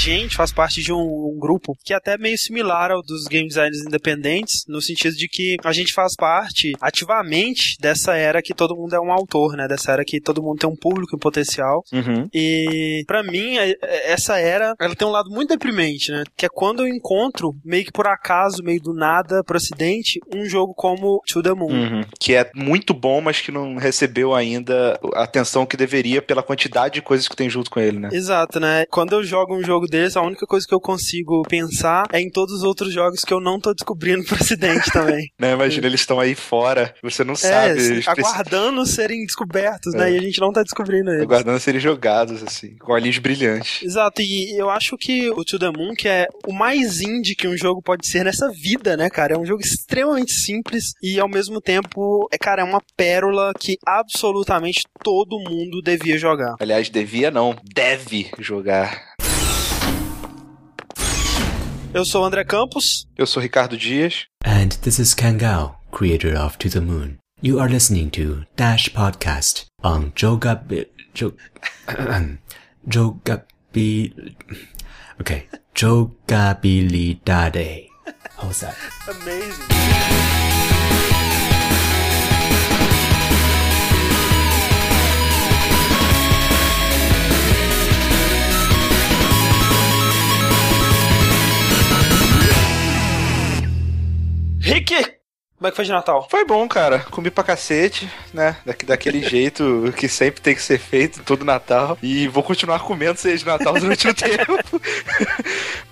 gente faz parte de um, um, grupo que é até meio similar ao dos game designers independentes, no sentido de que a gente faz parte ativamente dessa era que todo mundo é um autor, né? Dessa era que todo mundo tem um público em potencial. Uhum. E para mim, é, é, essa era, ela tem um lado muito deprimente, né? Que é quando eu encontro, meio que por acaso, meio do nada, pro acidente, um jogo como To The Moon. Uhum. Que é muito bom, mas que não recebeu ainda a atenção que deveria pela quantidade de coisas que tem junto com ele, né? Exato, né? Quando eu jogo um jogo desse, a única coisa que eu consigo pensar é em todos os outros jogos que eu não tô descobrindo pro acidente também. né? Imagina, eles estão aí fora, você não é, sabe. Aguardando serem descobertos, né? é. né? E a gente não tá descobrindo eles. Aguardando serem jogados, assim, com olhinhos brilhantes. Exato, e eu acho que o To The Moon, que é o mais indie que um jogo pode ser nessa vida, né, cara? É um jogo extremamente simples e ao mesmo tempo, é, cara, é uma pérola que absolutamente todo mundo devia jogar. Aliás, devia não, deve jogar. Eu sou o André Campos. Eu sou Ricardo Dias. And this is Kangao, creator of To the Moon. You are listening to Dash Podcast on Jogabi... Jo... Jogabi... Okay. Jogabilidade. How's that? Amazing. Rick! Como é que foi de Natal? Foi bom, cara. Comi pra cacete, né? Da, daquele jeito que sempre tem que ser feito todo Natal. E vou continuar comendo ceia de Natal durante o tempo.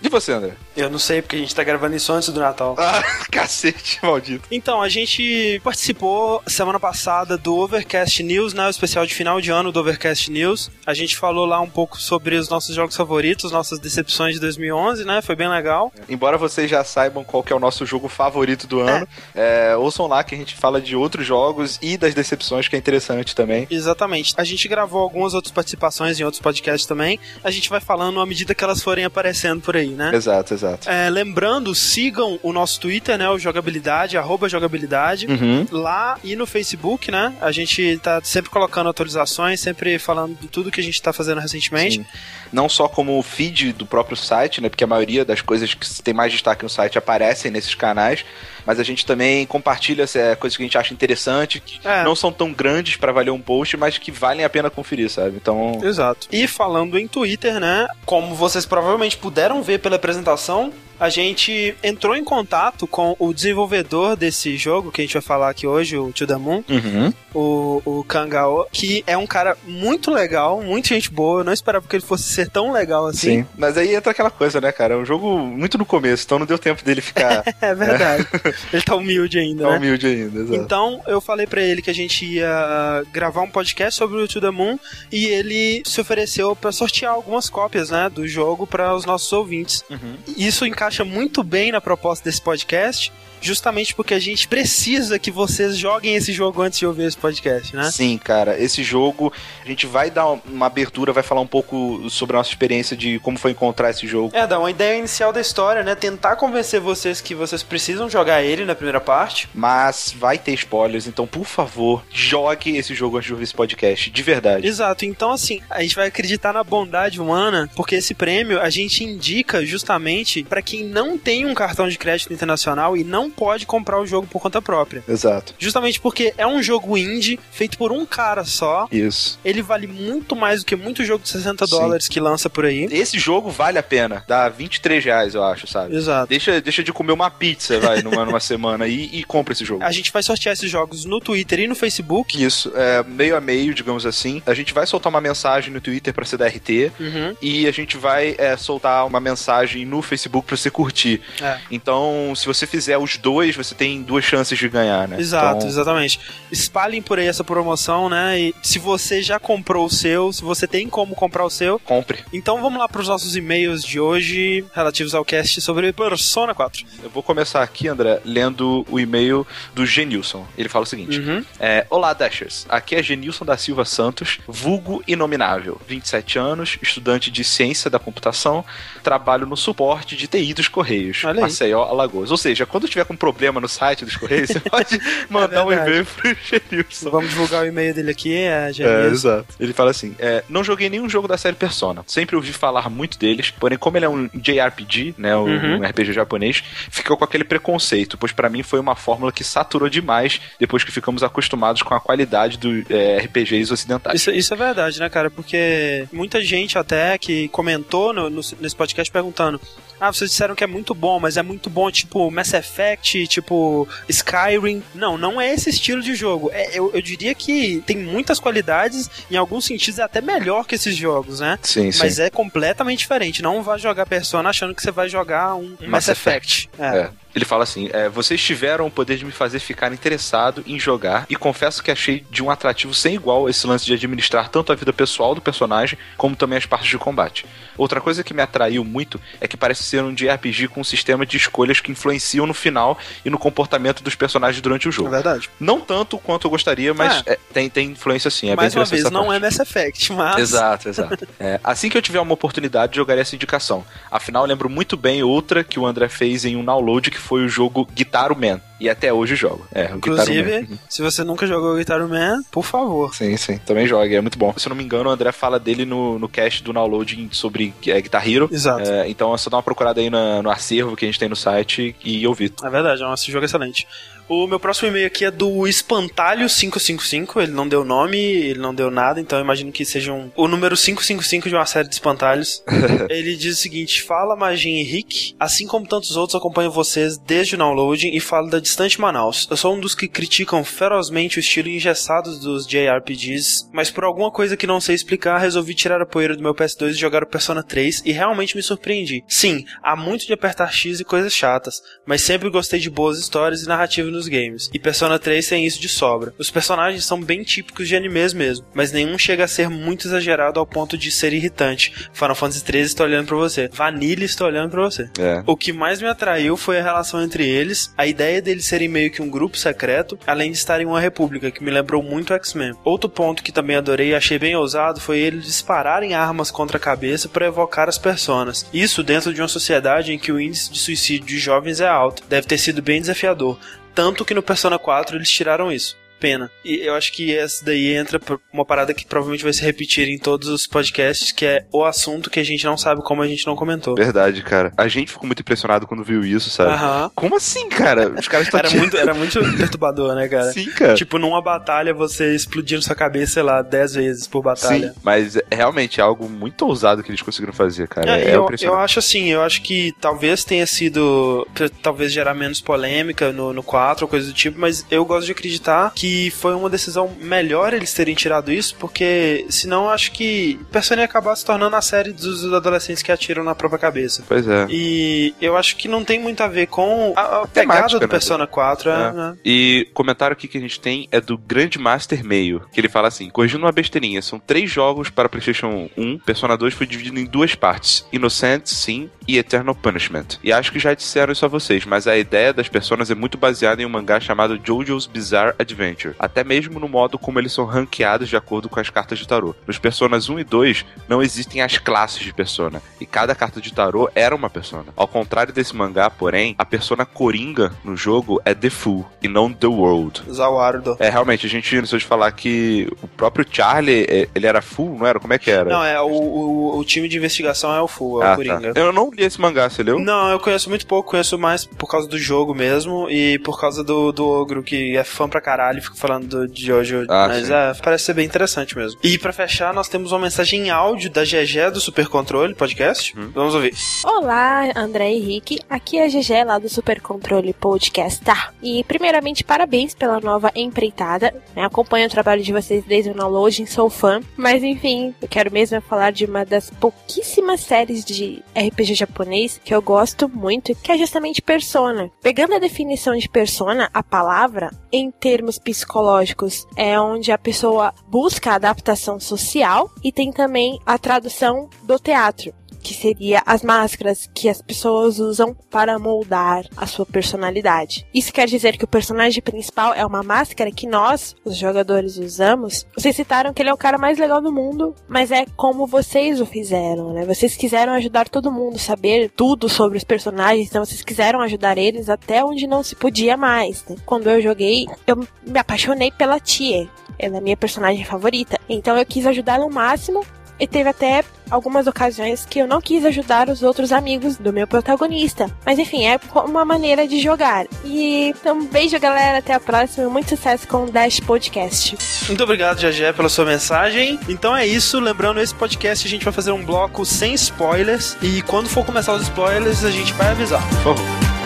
e você, André? Eu não sei, porque a gente tá gravando isso antes do Natal. Ah, cacete, maldito. Então, a gente participou semana passada do Overcast News, né? O especial de final de ano do Overcast News. A gente falou lá um pouco sobre os nossos jogos favoritos, nossas decepções de 2011, né? Foi bem legal. Embora vocês já saibam qual que é o nosso jogo favorito do ano, é. É, é, ouçam lá que a gente fala de outros jogos e das decepções, que é interessante também. Exatamente. A gente gravou algumas outras participações em outros podcasts também. A gente vai falando à medida que elas forem aparecendo por aí, né? Exato, exato. É, lembrando, sigam o nosso Twitter, né? O Jogabilidade, arroba Jogabilidade. Uhum. Lá e no Facebook, né? A gente tá sempre colocando atualizações, sempre falando de tudo que a gente tá fazendo recentemente. Sim. Não só como o feed do próprio site, né? Porque a maioria das coisas que tem mais destaque no site aparecem nesses canais mas a gente também compartilha é, coisas que a gente acha interessante, que é. não são tão grandes para valer um post, mas que valem a pena conferir, sabe? Então. Exato. E falando em Twitter, né? Como vocês provavelmente puderam ver pela apresentação, a gente entrou em contato com o desenvolvedor desse jogo, que a gente vai falar aqui hoje, o To The Moon, uhum. o, o Kangao, que é um cara muito legal, muito gente boa. Eu não esperava que ele fosse ser tão legal assim. Sim, mas aí entra aquela coisa, né, cara? É um jogo muito no começo, então não deu tempo dele ficar. é verdade. Né? ele tá humilde ainda, tá né? humilde ainda, exato. Então eu falei para ele que a gente ia gravar um podcast sobre o To The Moon e ele se ofereceu para sortear algumas cópias, né, do jogo para os nossos ouvintes. Uhum. Isso encaixa muito bem na proposta desse podcast justamente porque a gente precisa que vocês joguem esse jogo antes de ouvir esse podcast, né? Sim, cara. Esse jogo, a gente vai dar uma abertura, vai falar um pouco sobre a nossa experiência de como foi encontrar esse jogo. É, dar uma ideia inicial da história, né? Tentar convencer vocês que vocês precisam jogar ele na primeira parte. Mas vai ter spoilers, então, por favor, jogue esse jogo antes de ouvir esse podcast, de verdade. Exato. Então, assim, a gente vai acreditar na bondade humana, porque esse prêmio a gente indica justamente para quem não tem um cartão de crédito internacional e não pode comprar o jogo por conta própria. Exato. Justamente porque é um jogo indie feito por um cara só. Isso. Ele vale muito mais do que muito jogo de 60 Sim. dólares que lança por aí. Esse jogo vale a pena. Dá 23 reais, eu acho, sabe? Exato. Deixa, deixa de comer uma pizza, vai, numa, numa semana e, e compra esse jogo. A gente vai sortear esses jogos no Twitter e no Facebook. Isso, é, meio a meio, digamos assim. A gente vai soltar uma mensagem no Twitter pra ser da RT uhum. e a gente vai é, soltar uma mensagem no Facebook pra você curtir. É. Então, se você fizer os dois, você tem duas chances de ganhar, né? Exato, então... exatamente. Espalhem por aí essa promoção, né? E se você já comprou o seu, se você tem como comprar o seu, compre. Então vamos lá para os nossos e-mails de hoje relativos ao cast sobre Persona 4. Eu vou começar aqui, André, lendo o e-mail do Genilson. Ele fala o seguinte: uhum. é, Olá, Dashers. Aqui é Genilson da Silva Santos, vulgo inominável, 27 anos, estudante de ciência da computação, trabalho no suporte de TI dos Correios, Maceió, Alagoas. Ou seja, quando eu estiver com problema no site dos Correios, você pode mandar é um e-mail pro Gerilson. Vamos divulgar o e-mail dele aqui, é, é exato. Ele fala assim: é, não joguei nenhum jogo da série Persona. Sempre ouvi falar muito deles, porém, como ele é um JRPG, né? Um, uhum. um RPG japonês, ficou com aquele preconceito, pois para mim foi uma fórmula que saturou demais depois que ficamos acostumados com a qualidade dos é, RPGs ocidentais. Isso, isso, é verdade, né, cara? Porque muita gente até que comentou no, no, nesse podcast perguntando: ah, vocês disseram que é muito bom, mas é muito bom tipo Mass Effect, tipo Skyrim. Não, não é esse estilo de jogo. É, eu, eu diria que tem muitas qualidades, em alguns sentidos é até melhor que esses jogos, né? Sim, sim. Mas é completamente diferente. Não vá jogar Persona achando que você vai jogar um, um Mass, Mass, Effect. Effect. É. é. Ele fala assim: é, vocês tiveram o poder de me fazer ficar interessado em jogar e confesso que achei de um atrativo sem igual esse lance de administrar tanto a vida pessoal do personagem como também as partes de combate. Outra coisa que me atraiu muito é que parece ser um JRPG com um sistema de escolhas que influenciam no final e no comportamento dos personagens durante o jogo. É verdade. Não tanto quanto eu gostaria, mas é. É, tem, tem influência sim. É Mais uma vez, não é Mass Effect, mas. Exato, exato. É, assim que eu tiver uma oportunidade, jogarei essa indicação. Afinal, lembro muito bem outra que o André fez em um download que foi o jogo Guitar Man. E até hoje jogo. É, Inclusive, se você nunca jogou Guitar Man, por favor. Sim, sim. Também jogue, é muito bom. Se eu não me engano, o André fala dele no, no cast do download sobre é, Guitar Hero. Exato. É, então é só dar uma procurada aí no, no acervo que a gente tem no site e ouvir. É verdade, é um jogo excelente. O meu próximo e-mail aqui é do Espantalho555. Ele não deu nome, ele não deu nada, então eu imagino que seja um, o número 555 de uma série de espantalhos. ele diz o seguinte: Fala, Magin e Rick. Assim como tantos outros, acompanho vocês desde o downloading e falo da distante Manaus. Eu sou um dos que criticam ferozmente o estilo engessado dos JRPGs, mas por alguma coisa que não sei explicar, resolvi tirar a poeira do meu PS2 e jogar o Persona 3 e realmente me surpreendi. Sim, há muito de apertar X e coisas chatas, mas sempre gostei de boas histórias e narrativa nos games. E Persona 3 tem isso de sobra. Os personagens são bem típicos de animes mesmo, mas nenhum chega a ser muito exagerado ao ponto de ser irritante. Final Fantasy 13 está olhando para você. Vanilla está olhando para você. É. O que mais me atraiu foi a relação entre eles, a ideia deles serem meio que um grupo secreto, além de estarem em uma república, que me lembrou muito X-Men. Outro ponto que também adorei e achei bem ousado foi eles dispararem armas contra a cabeça para evocar as personas. Isso dentro de uma sociedade em que o índice de suicídio de jovens é alto. Deve ter sido bem desafiador. Tanto que no Persona 4 eles tiraram isso pena. E eu acho que essa daí entra uma parada que provavelmente vai se repetir em todos os podcasts, que é o assunto que a gente não sabe como a gente não comentou. Verdade, cara. A gente ficou muito impressionado quando viu isso, sabe? Como assim, cara? Os caras estão era, muito, era muito perturbador, né, cara? Sim, cara. Tipo, numa batalha você explodindo sua cabeça, sei lá, 10 vezes por batalha. Sim, mas é realmente é algo muito ousado que eles conseguiram fazer, cara. É, é eu, eu acho assim, eu acho que talvez tenha sido. Talvez gerar menos polêmica no, no 4 ou coisa do tipo, mas eu gosto de acreditar que que foi uma decisão melhor eles terem tirado isso, porque senão acho que Persona ia acabar se tornando a série dos adolescentes que atiram na própria cabeça. Pois é. E eu acho que não tem muito a ver com a, a pegada do né? Persona 4. É, é. Né? E comentário aqui que a gente tem é do Grande Master Meio, que ele fala assim: corrigindo uma besteirinha, são três jogos para PlayStation 1. Persona 2 foi dividido em duas partes: Innocent, sim, e Eternal Punishment. E acho que já disseram isso a vocês, mas a ideia das personas é muito baseada em um mangá chamado JoJo's Bizarre Adventure até mesmo no modo como eles são ranqueados de acordo com as cartas de tarô. Nos Personas 1 e 2 não existem as classes de persona, e cada carta de tarô era uma persona. Ao contrário desse mangá, porém, a persona coringa no jogo é The Fool e não The World. Zawardo. É, realmente, a gente não de falar que o próprio Charlie, é, ele era Fool, não era? Como é que era? Não, é, o, o, o time de investigação é o Fool, é ah, o tá. Coringa. Tá. Eu não li esse mangá, você leu? Não, eu conheço muito pouco, conheço mais por causa do jogo mesmo e por causa do, do Ogro, que é fã pra caralho fico falando do Jojo, ah, mas é, parece ser bem interessante mesmo. E para fechar, nós temos uma mensagem em áudio da GG do Super Controle Podcast. Hum. Vamos ouvir. Olá, André e Rick. Aqui é a GG lá do Super Controle Podcast. Tá. E primeiramente, parabéns pela nova empreitada. Né? Acompanho o trabalho de vocês desde o downloading, sou fã. Mas enfim, eu quero mesmo falar de uma das pouquíssimas séries de RPG japonês que eu gosto muito, que é justamente Persona. Pegando a definição de Persona, a palavra, em termos psicológicos, é onde a pessoa busca a adaptação social e tem também a tradução do teatro que seria as máscaras que as pessoas usam para moldar a sua personalidade. Isso quer dizer que o personagem principal é uma máscara que nós, os jogadores, usamos. Vocês citaram que ele é o cara mais legal do mundo, mas é como vocês o fizeram, né? Vocês quiseram ajudar todo mundo a saber tudo sobre os personagens, então vocês quiseram ajudar eles até onde não se podia mais. Né? Quando eu joguei, eu me apaixonei pela Tia. Ela é minha personagem favorita. Então eu quis ajudá-la ao máximo e teve até algumas ocasiões que eu não quis ajudar os outros amigos do meu protagonista. Mas enfim, é uma maneira de jogar. E então, beijo, galera. Até a próxima. Muito sucesso com o Dash Podcast. Muito obrigado, Jajé, pela sua mensagem. Então é isso. Lembrando, esse podcast a gente vai fazer um bloco sem spoilers. E quando for começar os spoilers, a gente vai avisar. Por favor.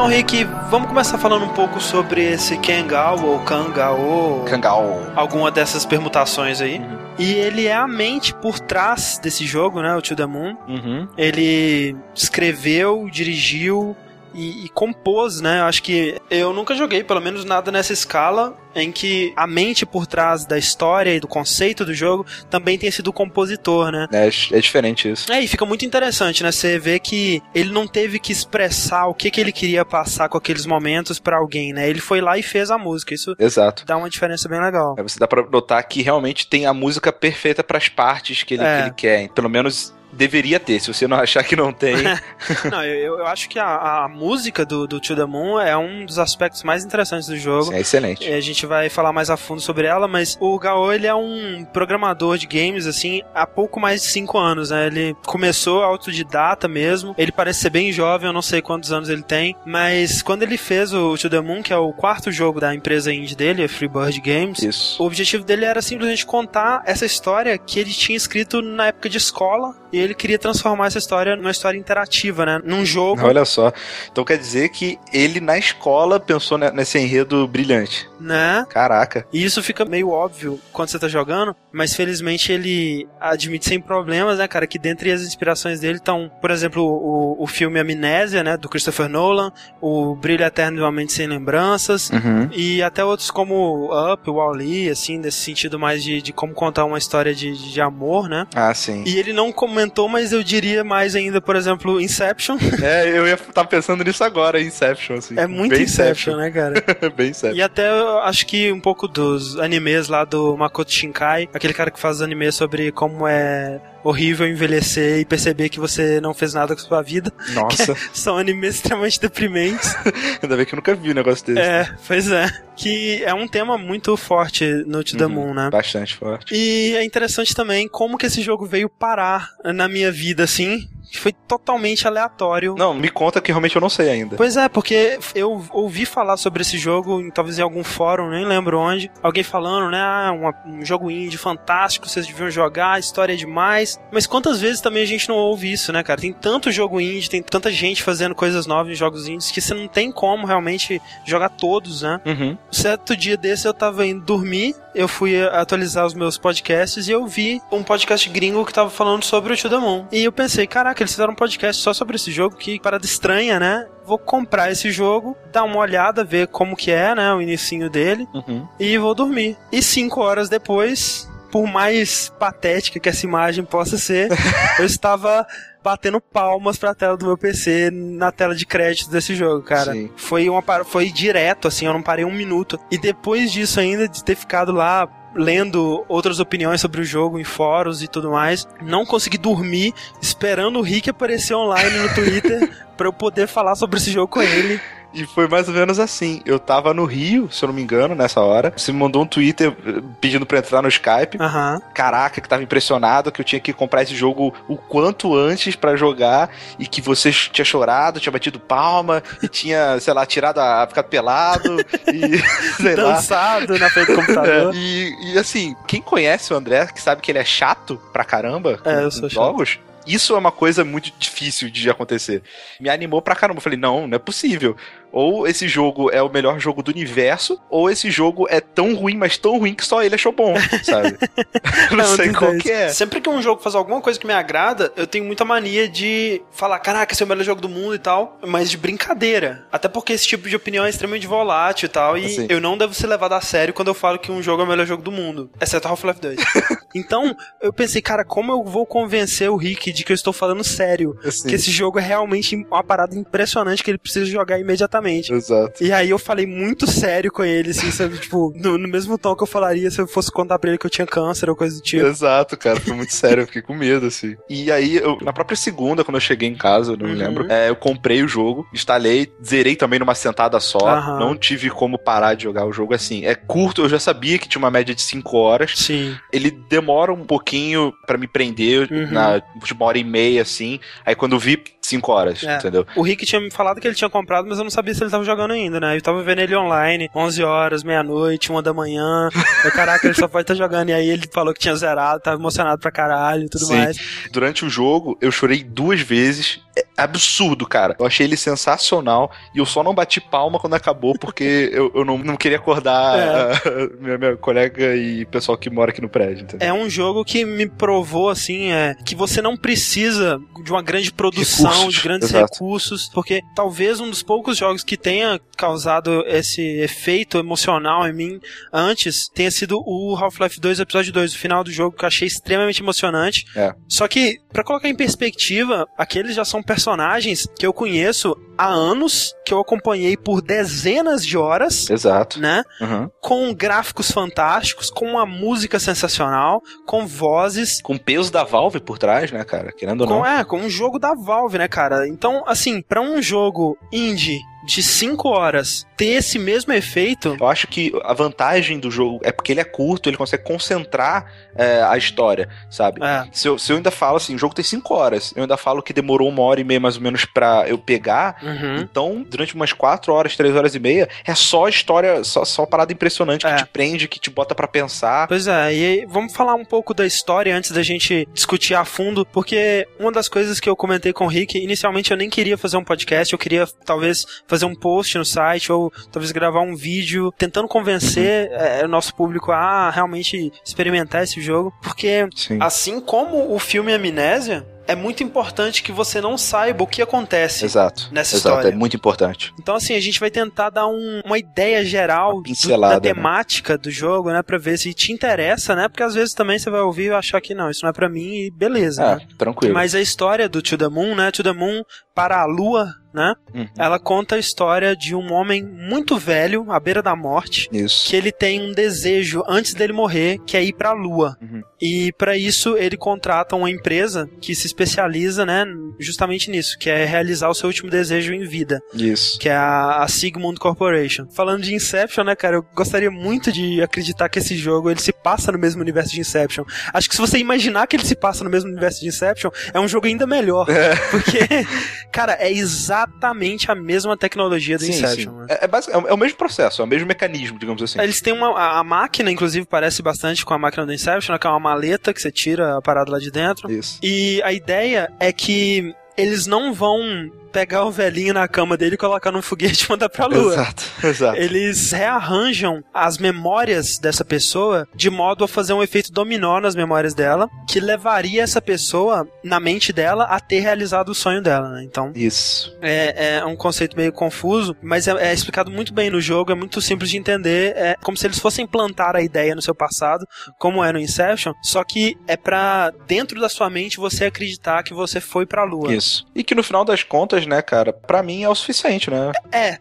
Então, Rick, vamos começar falando um pouco sobre esse Kangao ou Kangao. Kangao. Alguma dessas permutações aí. Uhum. E ele é a mente por trás desse jogo, né? O To The Moon. Uhum. Ele escreveu, dirigiu, e, e, compôs, né? Acho que eu nunca joguei, pelo menos nada nessa escala, em que a mente por trás da história e do conceito do jogo também tem sido o compositor, né? É, é diferente isso. É, e fica muito interessante, né? Você vê que ele não teve que expressar o que, que ele queria passar com aqueles momentos para alguém, né? Ele foi lá e fez a música. Isso Exato. dá uma diferença bem legal. É, você dá pra notar que realmente tem a música perfeita para as partes que ele, é. que ele quer. Pelo menos deveria ter, se você não achar que não tem. não, eu, eu acho que a, a, música do, do To The Moon é um dos aspectos mais interessantes do jogo. Sim, é excelente. A gente vai falar mais a fundo sobre ela, mas o Gao, ele é um programador de games, assim, há pouco mais de 5 anos, né? Ele começou autodidata mesmo, ele parece ser bem jovem, eu não sei quantos anos ele tem, mas quando ele fez o To The Moon, que é o quarto jogo da empresa indie dele, a Freebird Games, Isso. o objetivo dele era simplesmente contar essa história que ele tinha escrito na época de escola, e ele queria transformar essa história numa história interativa, né? Num jogo. Olha só. Então quer dizer que ele na escola pensou nesse enredo brilhante. Né? Caraca. E isso fica meio óbvio quando você tá jogando, mas felizmente ele admite sem problemas, né, cara, que dentre as inspirações dele estão, por exemplo, o, o filme Amnésia, né, do Christopher Nolan, o Brilho Eterno de uma Mente Sem Lembranças, uhum. e até outros como Up, Wall-E, assim, nesse sentido mais de, de como contar uma história de, de amor, né? Ah, sim. E ele não comentou, mas eu diria mais ainda, por exemplo, Inception. É, eu ia estar tá pensando nisso agora, Inception, assim. É muito Inception, Inception, né, cara? Bem Inception. E até acho que um pouco dos animes lá do Makoto Shinkai, aquele cara que faz anime sobre como é horrível envelhecer e perceber que você não fez nada com sua vida. Nossa. São animes extremamente deprimentes. Ainda bem que eu nunca vi um negócio desse. É, pois é. Que é um tema muito forte no To The uhum, Moon, né? Bastante forte. E é interessante também como que esse jogo veio parar na minha vida, assim foi totalmente aleatório. Não, me conta que realmente eu não sei ainda. Pois é, porque eu ouvi falar sobre esse jogo, talvez em algum fórum, nem lembro onde, alguém falando, né, ah, um, um jogo indie fantástico, vocês deviam jogar, história é demais. Mas quantas vezes também a gente não ouve isso, né, cara? Tem tanto jogo indie, tem tanta gente fazendo coisas novas em jogos indies que você não tem como realmente jogar todos, né? Uhum. Certo dia desse eu tava indo dormir, eu fui atualizar os meus podcasts e eu vi um podcast gringo que tava falando sobre o To The Moon. E eu pensei, caraca, eles fizeram um podcast só sobre esse jogo, que parada estranha, né? Vou comprar esse jogo, dar uma olhada, ver como que é, né? O inicinho dele. Uhum. E vou dormir. E cinco horas depois, por mais patética que essa imagem possa ser, eu estava batendo palmas pra tela do meu PC na tela de créditos desse jogo, cara. Sim. Foi uma foi direto assim, eu não parei um minuto. E depois disso ainda de ter ficado lá lendo outras opiniões sobre o jogo em fóruns e tudo mais, não consegui dormir esperando o Rick aparecer online no Twitter para eu poder falar sobre esse jogo com ele. E foi mais ou menos assim. Eu tava no Rio, se eu não me engano, nessa hora. Você me mandou um Twitter eh, pedindo pra entrar no Skype. Uhum. Caraca, que tava impressionado que eu tinha que comprar esse jogo o quanto antes para jogar e que você tinha chorado, tinha batido palma e tinha, sei lá, tirado a. ficado pelado e. sei Dançado lá. na frente do computador. É, e, e assim, quem conhece o André, que sabe que ele é chato pra caramba é, eu sou jogos, chato isso é uma coisa muito difícil de acontecer. Me animou pra caramba. Eu falei, não, não é possível. Ou esse jogo é o melhor jogo do universo, ou esse jogo é tão ruim, mas tão ruim que só ele achou bom, sabe? não, não sei qual que é. Sempre que um jogo faz alguma coisa que me agrada, eu tenho muita mania de falar, caraca, esse é o melhor jogo do mundo e tal, mas de brincadeira. Até porque esse tipo de opinião é extremamente volátil e tal, e assim. eu não devo ser levado a sério quando eu falo que um jogo é o melhor jogo do mundo, exceto Half-Life 2. então, eu pensei, cara, como eu vou convencer o Rick de que eu estou falando sério? Assim. Que esse jogo é realmente uma parada impressionante que ele precisa jogar imediatamente Exatamente. Exato. E aí eu falei muito sério com ele, assim, sabe? tipo, no, no, mesmo tom que eu falaria se eu fosse contar pra ele que eu tinha câncer ou coisa do tipo. Exato, cara. Foi muito sério, eu fiquei com medo, assim. E aí, eu, na própria segunda, quando eu cheguei em casa, eu não uhum. me lembro, é, eu comprei o jogo, instalei, zerei também numa sentada só. Uhum. Não tive como parar de jogar o jogo assim. É curto, eu já sabia que tinha uma média de 5 horas. Sim. Ele demora um pouquinho para me prender, uhum. na, de uma hora e meia, assim. Aí quando vi, 5 horas, é. entendeu? O Rick tinha me falado que ele tinha comprado, mas eu não sabia se ele tava jogando ainda, né? Eu tava vendo ele online, 11 horas, meia-noite, 1 da manhã. Eu, caraca, ele só pode estar tá jogando. E aí ele falou que tinha zerado, tava emocionado pra caralho e tudo Sim. mais. Durante o jogo, eu chorei duas vezes. É absurdo, cara. Eu achei ele sensacional e eu só não bati palma quando acabou porque eu, eu não, não queria acordar é. a, minha, minha colega e pessoal que mora aqui no prédio. Entendeu? É um jogo que me provou, assim, é, que você não precisa de uma grande produção, recursos, de grandes exato. recursos, porque talvez um dos poucos jogos que tenha causado esse efeito emocional em mim antes tenha sido o Half-Life 2 Episódio 2, o final do jogo que eu achei extremamente emocionante. É. Só que, para colocar em perspectiva, aqueles já são personagens que eu conheço há anos, que eu acompanhei por dezenas de horas. Exato. Né? Uhum. Com gráficos fantásticos, com uma música sensacional, com vozes. Com peso da Valve por trás, né, cara? Querendo ou não. É, com um jogo da Valve, né, cara? Então, assim, para um jogo indie de 5 horas ter esse mesmo efeito. Eu acho que a vantagem do jogo é porque ele é curto, ele consegue concentrar é, a história, sabe? É. Se, eu, se eu ainda falo assim, o jogo tem 5 horas, eu ainda falo que demorou uma hora e meia mais ou menos pra eu pegar, uhum. então durante umas 4 horas, 3 horas e meia, é só história, só, só parada impressionante que é. te prende, que te bota para pensar. Pois é, e aí, vamos falar um pouco da história antes da gente discutir a fundo, porque uma das coisas que eu comentei com o Rick, inicialmente eu nem queria fazer um podcast, eu queria talvez fazer um post no site ou talvez gravar um vídeo tentando convencer uhum. é, o nosso público a realmente experimentar esse jogo, porque Sim. assim como o filme Amnésia, é muito importante que você não saiba o que acontece Exato. nessa Exato, história. É muito importante. Então, assim, a gente vai tentar dar um, uma ideia geral uma da né? temática né? do jogo, né? Pra ver se te interessa, né? Porque às vezes também você vai ouvir e achar que não, isso não é pra mim e beleza. É, né? tranquilo. Mas a história do To The Moon, né? To The Moon para a Lua, né? Uhum. Ela conta a história de um homem muito velho, à beira da morte, isso. que ele tem um desejo antes dele morrer, que é ir para a Lua. Uhum. E para isso ele contrata uma empresa que se especializa, né, justamente nisso, que é realizar o seu último desejo em vida. Isso. Que é a, a Sigmund Corporation. Falando de Inception, né, cara, eu gostaria muito de acreditar que esse jogo ele se passa no mesmo universo de Inception. Acho que se você imaginar que ele se passa no mesmo universo de Inception, é um jogo ainda melhor, é. porque cara, é exatamente a mesma tecnologia do sim, Inception. Sim. Né? É, é, é, o mesmo processo, é o mesmo mecanismo, digamos assim. Eles têm uma. A, a máquina, inclusive, parece bastante com a máquina do Inception, né, que é uma maleta que você tira a parada lá de dentro. Isso. E a ideia é que eles não vão pegar o velhinho na cama dele e colocar num foguete e mandar pra lua. Exato, exato. Eles rearranjam as memórias dessa pessoa de modo a fazer um efeito dominó nas memórias dela, que levaria essa pessoa, na mente dela, a ter realizado o sonho dela, né? Então. Isso. É, é um conceito meio confuso, mas é, é, explicado muito bem no jogo, é muito simples de entender. É como se eles fossem plantar a ideia no seu passado, como é no Inception, só que é pra dentro da sua mente você acreditar que você foi pra lua. Isso. E que no final das contas, né, cara, para mim é o suficiente, né? É,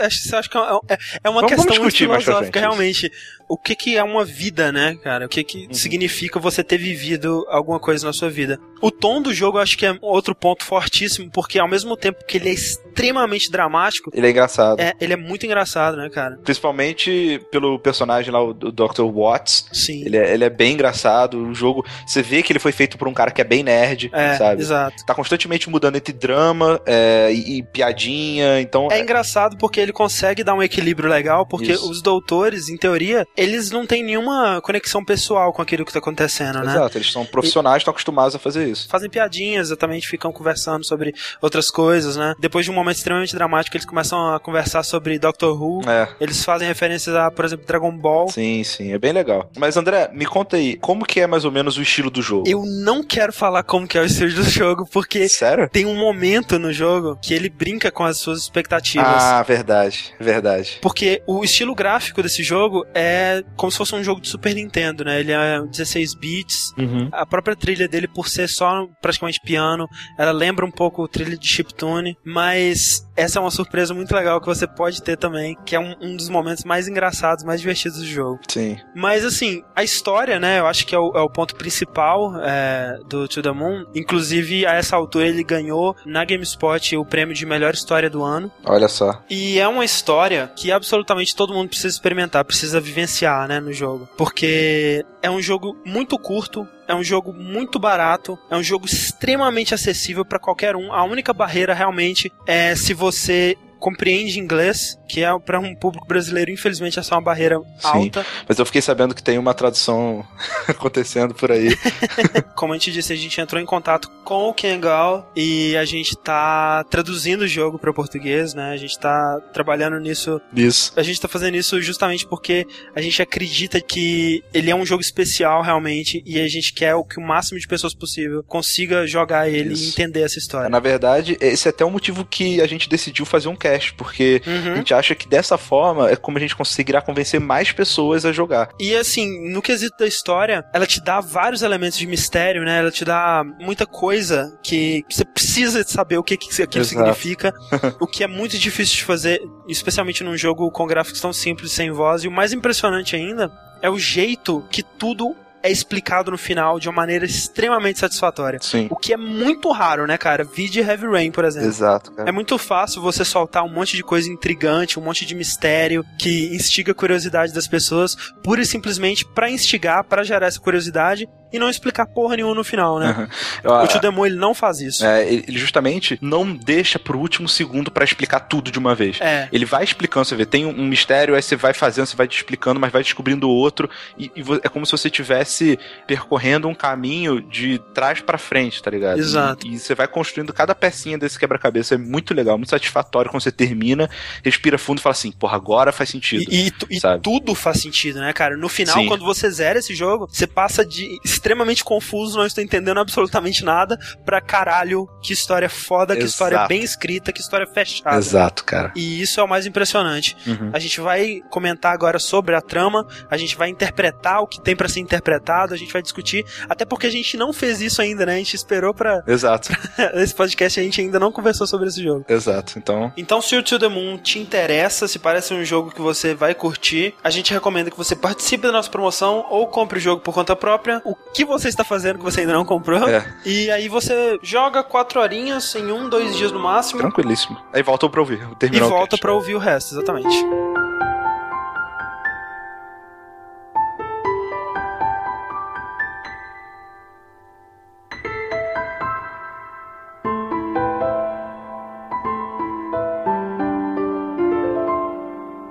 acho, acho que é, é, é uma vamos, questão vamos muito filosófica, realmente. O que, que é uma vida, né, cara? O que, que uhum. significa você ter vivido alguma coisa na sua vida? O tom do jogo acho que é outro ponto fortíssimo, porque ao mesmo tempo que ele é extremamente dramático. Ele é engraçado. É, ele é muito engraçado, né, cara? Principalmente pelo personagem lá, o Dr. Watts. Sim. Ele é, ele é bem engraçado. O jogo, você vê que ele foi feito por um cara que é bem nerd, é, sabe? Exato. Tá constantemente mudando entre drama é, e, e, piadinha, então. É, é engraçado porque ele consegue dar um equilíbrio legal, porque Isso. os doutores, em teoria, eles não têm nenhuma conexão pessoal com aquilo que tá acontecendo, né? Exato, eles são profissionais, estão acostumados a fazer isso. Fazem piadinhas, exatamente, ficam conversando sobre outras coisas, né? Depois de um momento extremamente dramático, eles começam a conversar sobre Doctor Who. É. Eles fazem referências a, por exemplo, Dragon Ball. Sim, sim, é bem legal. Mas André, me conta aí, como que é mais ou menos o estilo do jogo? Eu não quero falar como que é o estilo do jogo, porque Sério? tem um momento no jogo que ele brinca com as suas expectativas. Ah, verdade, verdade. Porque o estilo gráfico desse jogo é como se fosse um jogo de Super Nintendo, né? Ele é 16 bits. Uhum. A própria trilha dele, por ser só praticamente piano, ela lembra um pouco o trilha de chiptune, mas essa é uma surpresa muito legal que você pode ter também, que é um, um dos momentos mais engraçados, mais divertidos do jogo. Sim. Mas assim, a história, né? Eu acho que é o, é o ponto principal é, do To The Moon. Inclusive, a essa altura ele ganhou na GameSpot o prêmio de melhor história do ano. Olha só. E é uma história que absolutamente todo mundo precisa experimentar, precisa vivenciar, né, no jogo. Porque é um jogo muito curto, é um jogo muito barato, é um jogo extremamente acessível para qualquer um. A única barreira realmente é se você compreende inglês, que é para um público brasileiro, infelizmente, essa é uma barreira Sim, alta. Mas eu fiquei sabendo que tem uma tradução acontecendo por aí. Como a gente disse, a gente entrou em contato com o Kengal e a gente tá traduzindo o jogo para português, né? A gente tá trabalhando nisso. Isso. A gente tá fazendo isso justamente porque a gente acredita que ele é um jogo especial realmente e a gente quer que o máximo de pessoas possível consiga jogar ele isso. e entender essa história. Na verdade, esse é até o motivo que a gente decidiu fazer um cast podcast, porque uhum. a gente acha que dessa forma é como a gente conseguirá convencer mais pessoas a jogar. E assim, no quesito da história, ela te dá vários elementos de mistério, né? Ela te dá muita coisa que você precisa saber o que, que aquilo Exato. significa, o que é muito difícil de fazer, especialmente num jogo com gráficos tão simples, sem voz. E o mais impressionante ainda é o jeito que tudo é explicado no final de uma maneira extremamente satisfatória. Sim. O que é muito raro, né, cara? Vide Heavy Rain, por exemplo. Exato, cara. É muito fácil você soltar um monte de coisa intrigante, um monte de mistério que instiga a curiosidade das pessoas, pura e simplesmente para instigar, para gerar essa curiosidade e não explicar porra nenhuma no final, né? Uhum. o Tio Demo, ele não faz isso. É, ele justamente não deixa pro último segundo para explicar tudo de uma vez. É. Ele vai explicando, você vê, tem um mistério, aí você vai fazendo, você vai explicando, mas vai descobrindo outro, e, e é como se você estivesse percorrendo um caminho de trás para frente, tá ligado? Exato. E, e, você vai construindo cada pecinha desse quebra-cabeça, é muito legal, muito satisfatório quando você termina, respira fundo e fala assim, porra, agora faz sentido. E, e, e tudo faz sentido, né, cara? No final, Sim. quando você zera esse jogo, você passa de extremamente confuso, não estou entendendo absolutamente nada, pra caralho, que história foda, que Exato. história bem escrita, que história fechada. Exato, cara. E isso é o mais impressionante. Uhum. A gente vai comentar agora sobre a trama, a gente vai interpretar o que tem para ser interpretado, a gente vai discutir, até porque a gente não fez isso ainda, né? A gente esperou pra. Exato. Pra esse podcast a gente ainda não conversou sobre esse jogo. Exato, então. Então, se o To The Moon te interessa, se parece um jogo que você vai curtir, a gente recomenda que você participe da nossa promoção ou compre o jogo por conta própria. O que você está fazendo que você ainda não comprou. É. E aí você joga quatro horinhas em um, dois dias no máximo. Tranquilíssimo. Aí volta pra ouvir. E volta pra ouvir o resto, exatamente.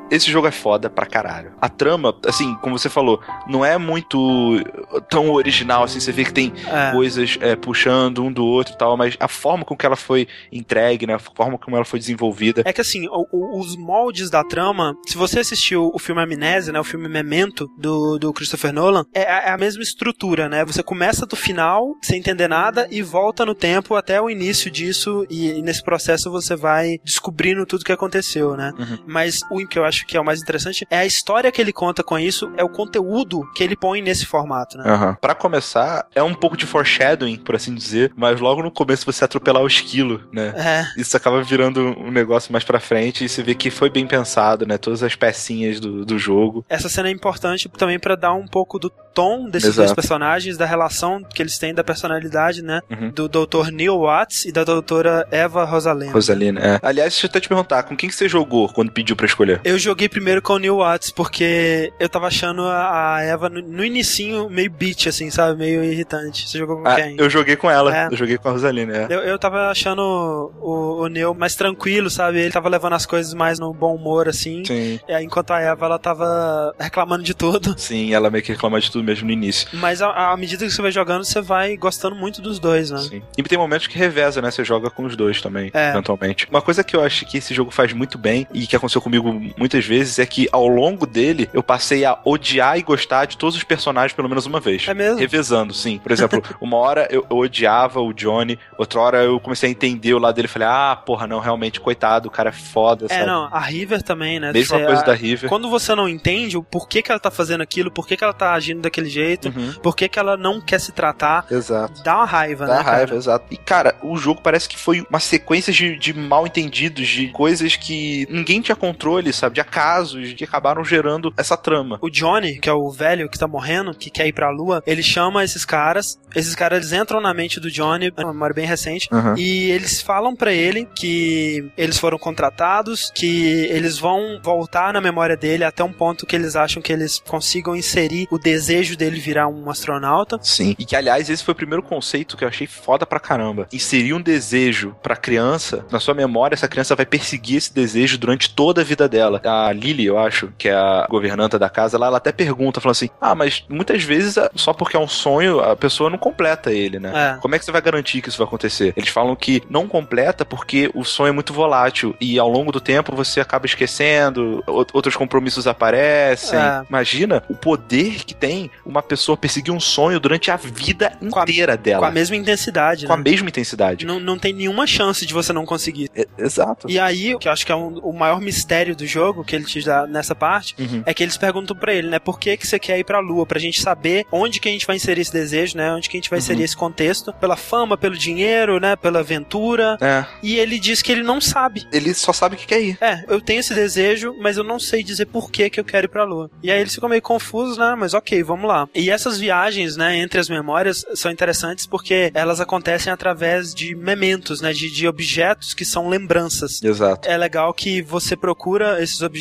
Esse jogo é foda pra caralho. A trama, assim, como você falou, não é muito tão original, assim, você vê que tem é. coisas é, puxando um do outro e tal, mas a forma com que ela foi entregue, né, a forma como ela foi desenvolvida. É que assim, o, o, os moldes da trama, se você assistiu o filme Amnésia, né, o filme Memento do, do Christopher Nolan, é, é a mesma estrutura, né, você começa do final, sem entender nada, e volta no tempo até o início disso, e, e nesse processo você vai descobrindo tudo que aconteceu, né. Uhum. Mas o que eu acho acho que é o mais interessante, é a história que ele conta com isso, é o conteúdo que ele põe nesse formato, né? Uhum. Para começar, é um pouco de foreshadowing, por assim dizer, mas logo no começo você atropelar o esquilo, né? É. Isso acaba virando um negócio mais pra frente e você vê que foi bem pensado, né? Todas as pecinhas do, do jogo. Essa cena é importante também para dar um pouco do tom desses Exato. dois personagens, da relação que eles têm, da personalidade, né? Uhum. Do Dr. Neil Watts e da doutora Eva Rosalina. Rosalina, é. Aliás, deixa eu até te perguntar, com quem que você jogou quando pediu para escolher? Eu joguei primeiro com o Neil Watts, porque eu tava achando a Eva no, no inicinho meio bitch, assim, sabe? Meio irritante. Você jogou com ah, quem? Eu joguei com ela. É. Eu joguei com a Rosalina, é. Eu, eu tava achando o, o Neil mais tranquilo, sabe? Ele tava levando as coisas mais no bom humor, assim. Sim. E aí, enquanto a Eva, ela tava reclamando de tudo. Sim, ela meio que reclama de tudo mesmo no início. Mas à medida que você vai jogando, você vai gostando muito dos dois, né? Sim. E tem momentos que reveza, né? Você joga com os dois também, é. eventualmente. Uma coisa que eu acho que esse jogo faz muito bem e que aconteceu comigo muitas vezes é que ao longo dele eu passei a odiar e gostar de todos os personagens pelo menos uma vez. É mesmo? Revezando, sim. Por exemplo, uma hora eu, eu odiava o Johnny, outra hora eu comecei a entender o lado dele e falei, ah, porra, não, realmente, coitado, o cara é foda, é, sabe? não, a River também, né? Mesma você, coisa a, da River. Quando você não entende o porquê que ela tá fazendo aquilo, por que ela tá agindo daquele jeito, uhum. por que ela não quer se tratar, exato. dá uma raiva, dá né? Dá raiva, cara? exato. E, cara, o jogo parece que foi uma sequência de, de mal entendidos, de coisas que ninguém tinha controle, sabe? De acasos que acabaram gerando essa trama. O Johnny, que é o velho que tá morrendo, que quer ir pra lua, ele chama esses caras, esses caras entram na mente do Johnny, uma memória bem recente, uhum. e eles falam para ele que eles foram contratados, que eles vão voltar na memória dele até um ponto que eles acham que eles consigam inserir o desejo dele virar um astronauta. Sim. E que, aliás, esse foi o primeiro conceito que eu achei foda pra caramba. Inserir um desejo pra criança, na sua memória, essa criança vai perseguir esse desejo durante toda a vida dela. A Lily, eu acho, que é a governanta da casa, lá, ela até pergunta, falando assim: Ah, mas muitas vezes, só porque é um sonho, a pessoa não completa ele, né? É. Como é que você vai garantir que isso vai acontecer? Eles falam que não completa porque o sonho é muito volátil e ao longo do tempo você acaba esquecendo, outros compromissos aparecem. É. Imagina o poder que tem uma pessoa perseguir um sonho durante a vida inteira a, dela. Com a mesma intensidade. Com né? a mesma intensidade. Não, não tem nenhuma chance de você não conseguir. É, exato. E aí, o que eu acho que é um, o maior mistério do jogo, que ele te dá nessa parte, uhum. é que eles perguntam para ele, né? Por que, que você quer ir pra Lua? Pra gente saber onde que a gente vai inserir esse desejo, né? Onde que a gente vai inserir uhum. esse contexto. Pela fama, pelo dinheiro, né? Pela aventura. É. E ele diz que ele não sabe. Ele só sabe que quer ir. É, eu tenho esse desejo, mas eu não sei dizer por que que eu quero ir pra Lua. E aí eles ficam meio confusos, né? Mas ok, vamos lá. E essas viagens, né? Entre as memórias são interessantes porque elas acontecem através de mementos, né? De, de objetos que são lembranças. Exato. É legal que você procura esses objetos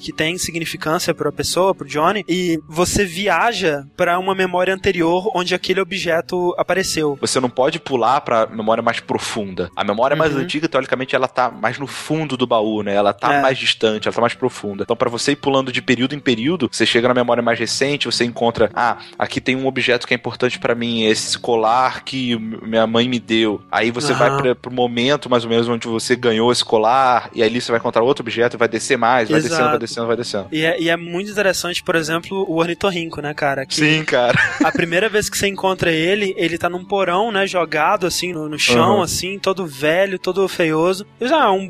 que têm significância para a pessoa, para o Johnny, e você viaja para uma memória anterior onde aquele objeto apareceu. Você não pode pular para memória mais profunda. A memória mais Uhum. antiga, teoricamente, ela tá mais no fundo do baú, né? Ela tá É. mais distante, ela tá mais profunda. Então, para você ir pulando de período em período, você chega na memória mais recente, você encontra, ah, aqui tem um objeto que é importante para mim, esse colar que minha mãe me deu. Aí você Aham. vai pra, pro momento mais ou menos onde você ganhou esse colar, e ali você vai encontrar outro objeto, vai descer mais, vai Exato. descendo, vai descendo, vai descendo. E é, e é muito interessante, por exemplo, o ornitorrinco, né, cara? Que Sim, cara. a primeira vez que você encontra ele, ele tá num porão, né, jogado assim no, no chão, Uhum. assim, todo velho, todo feioso. E já, um,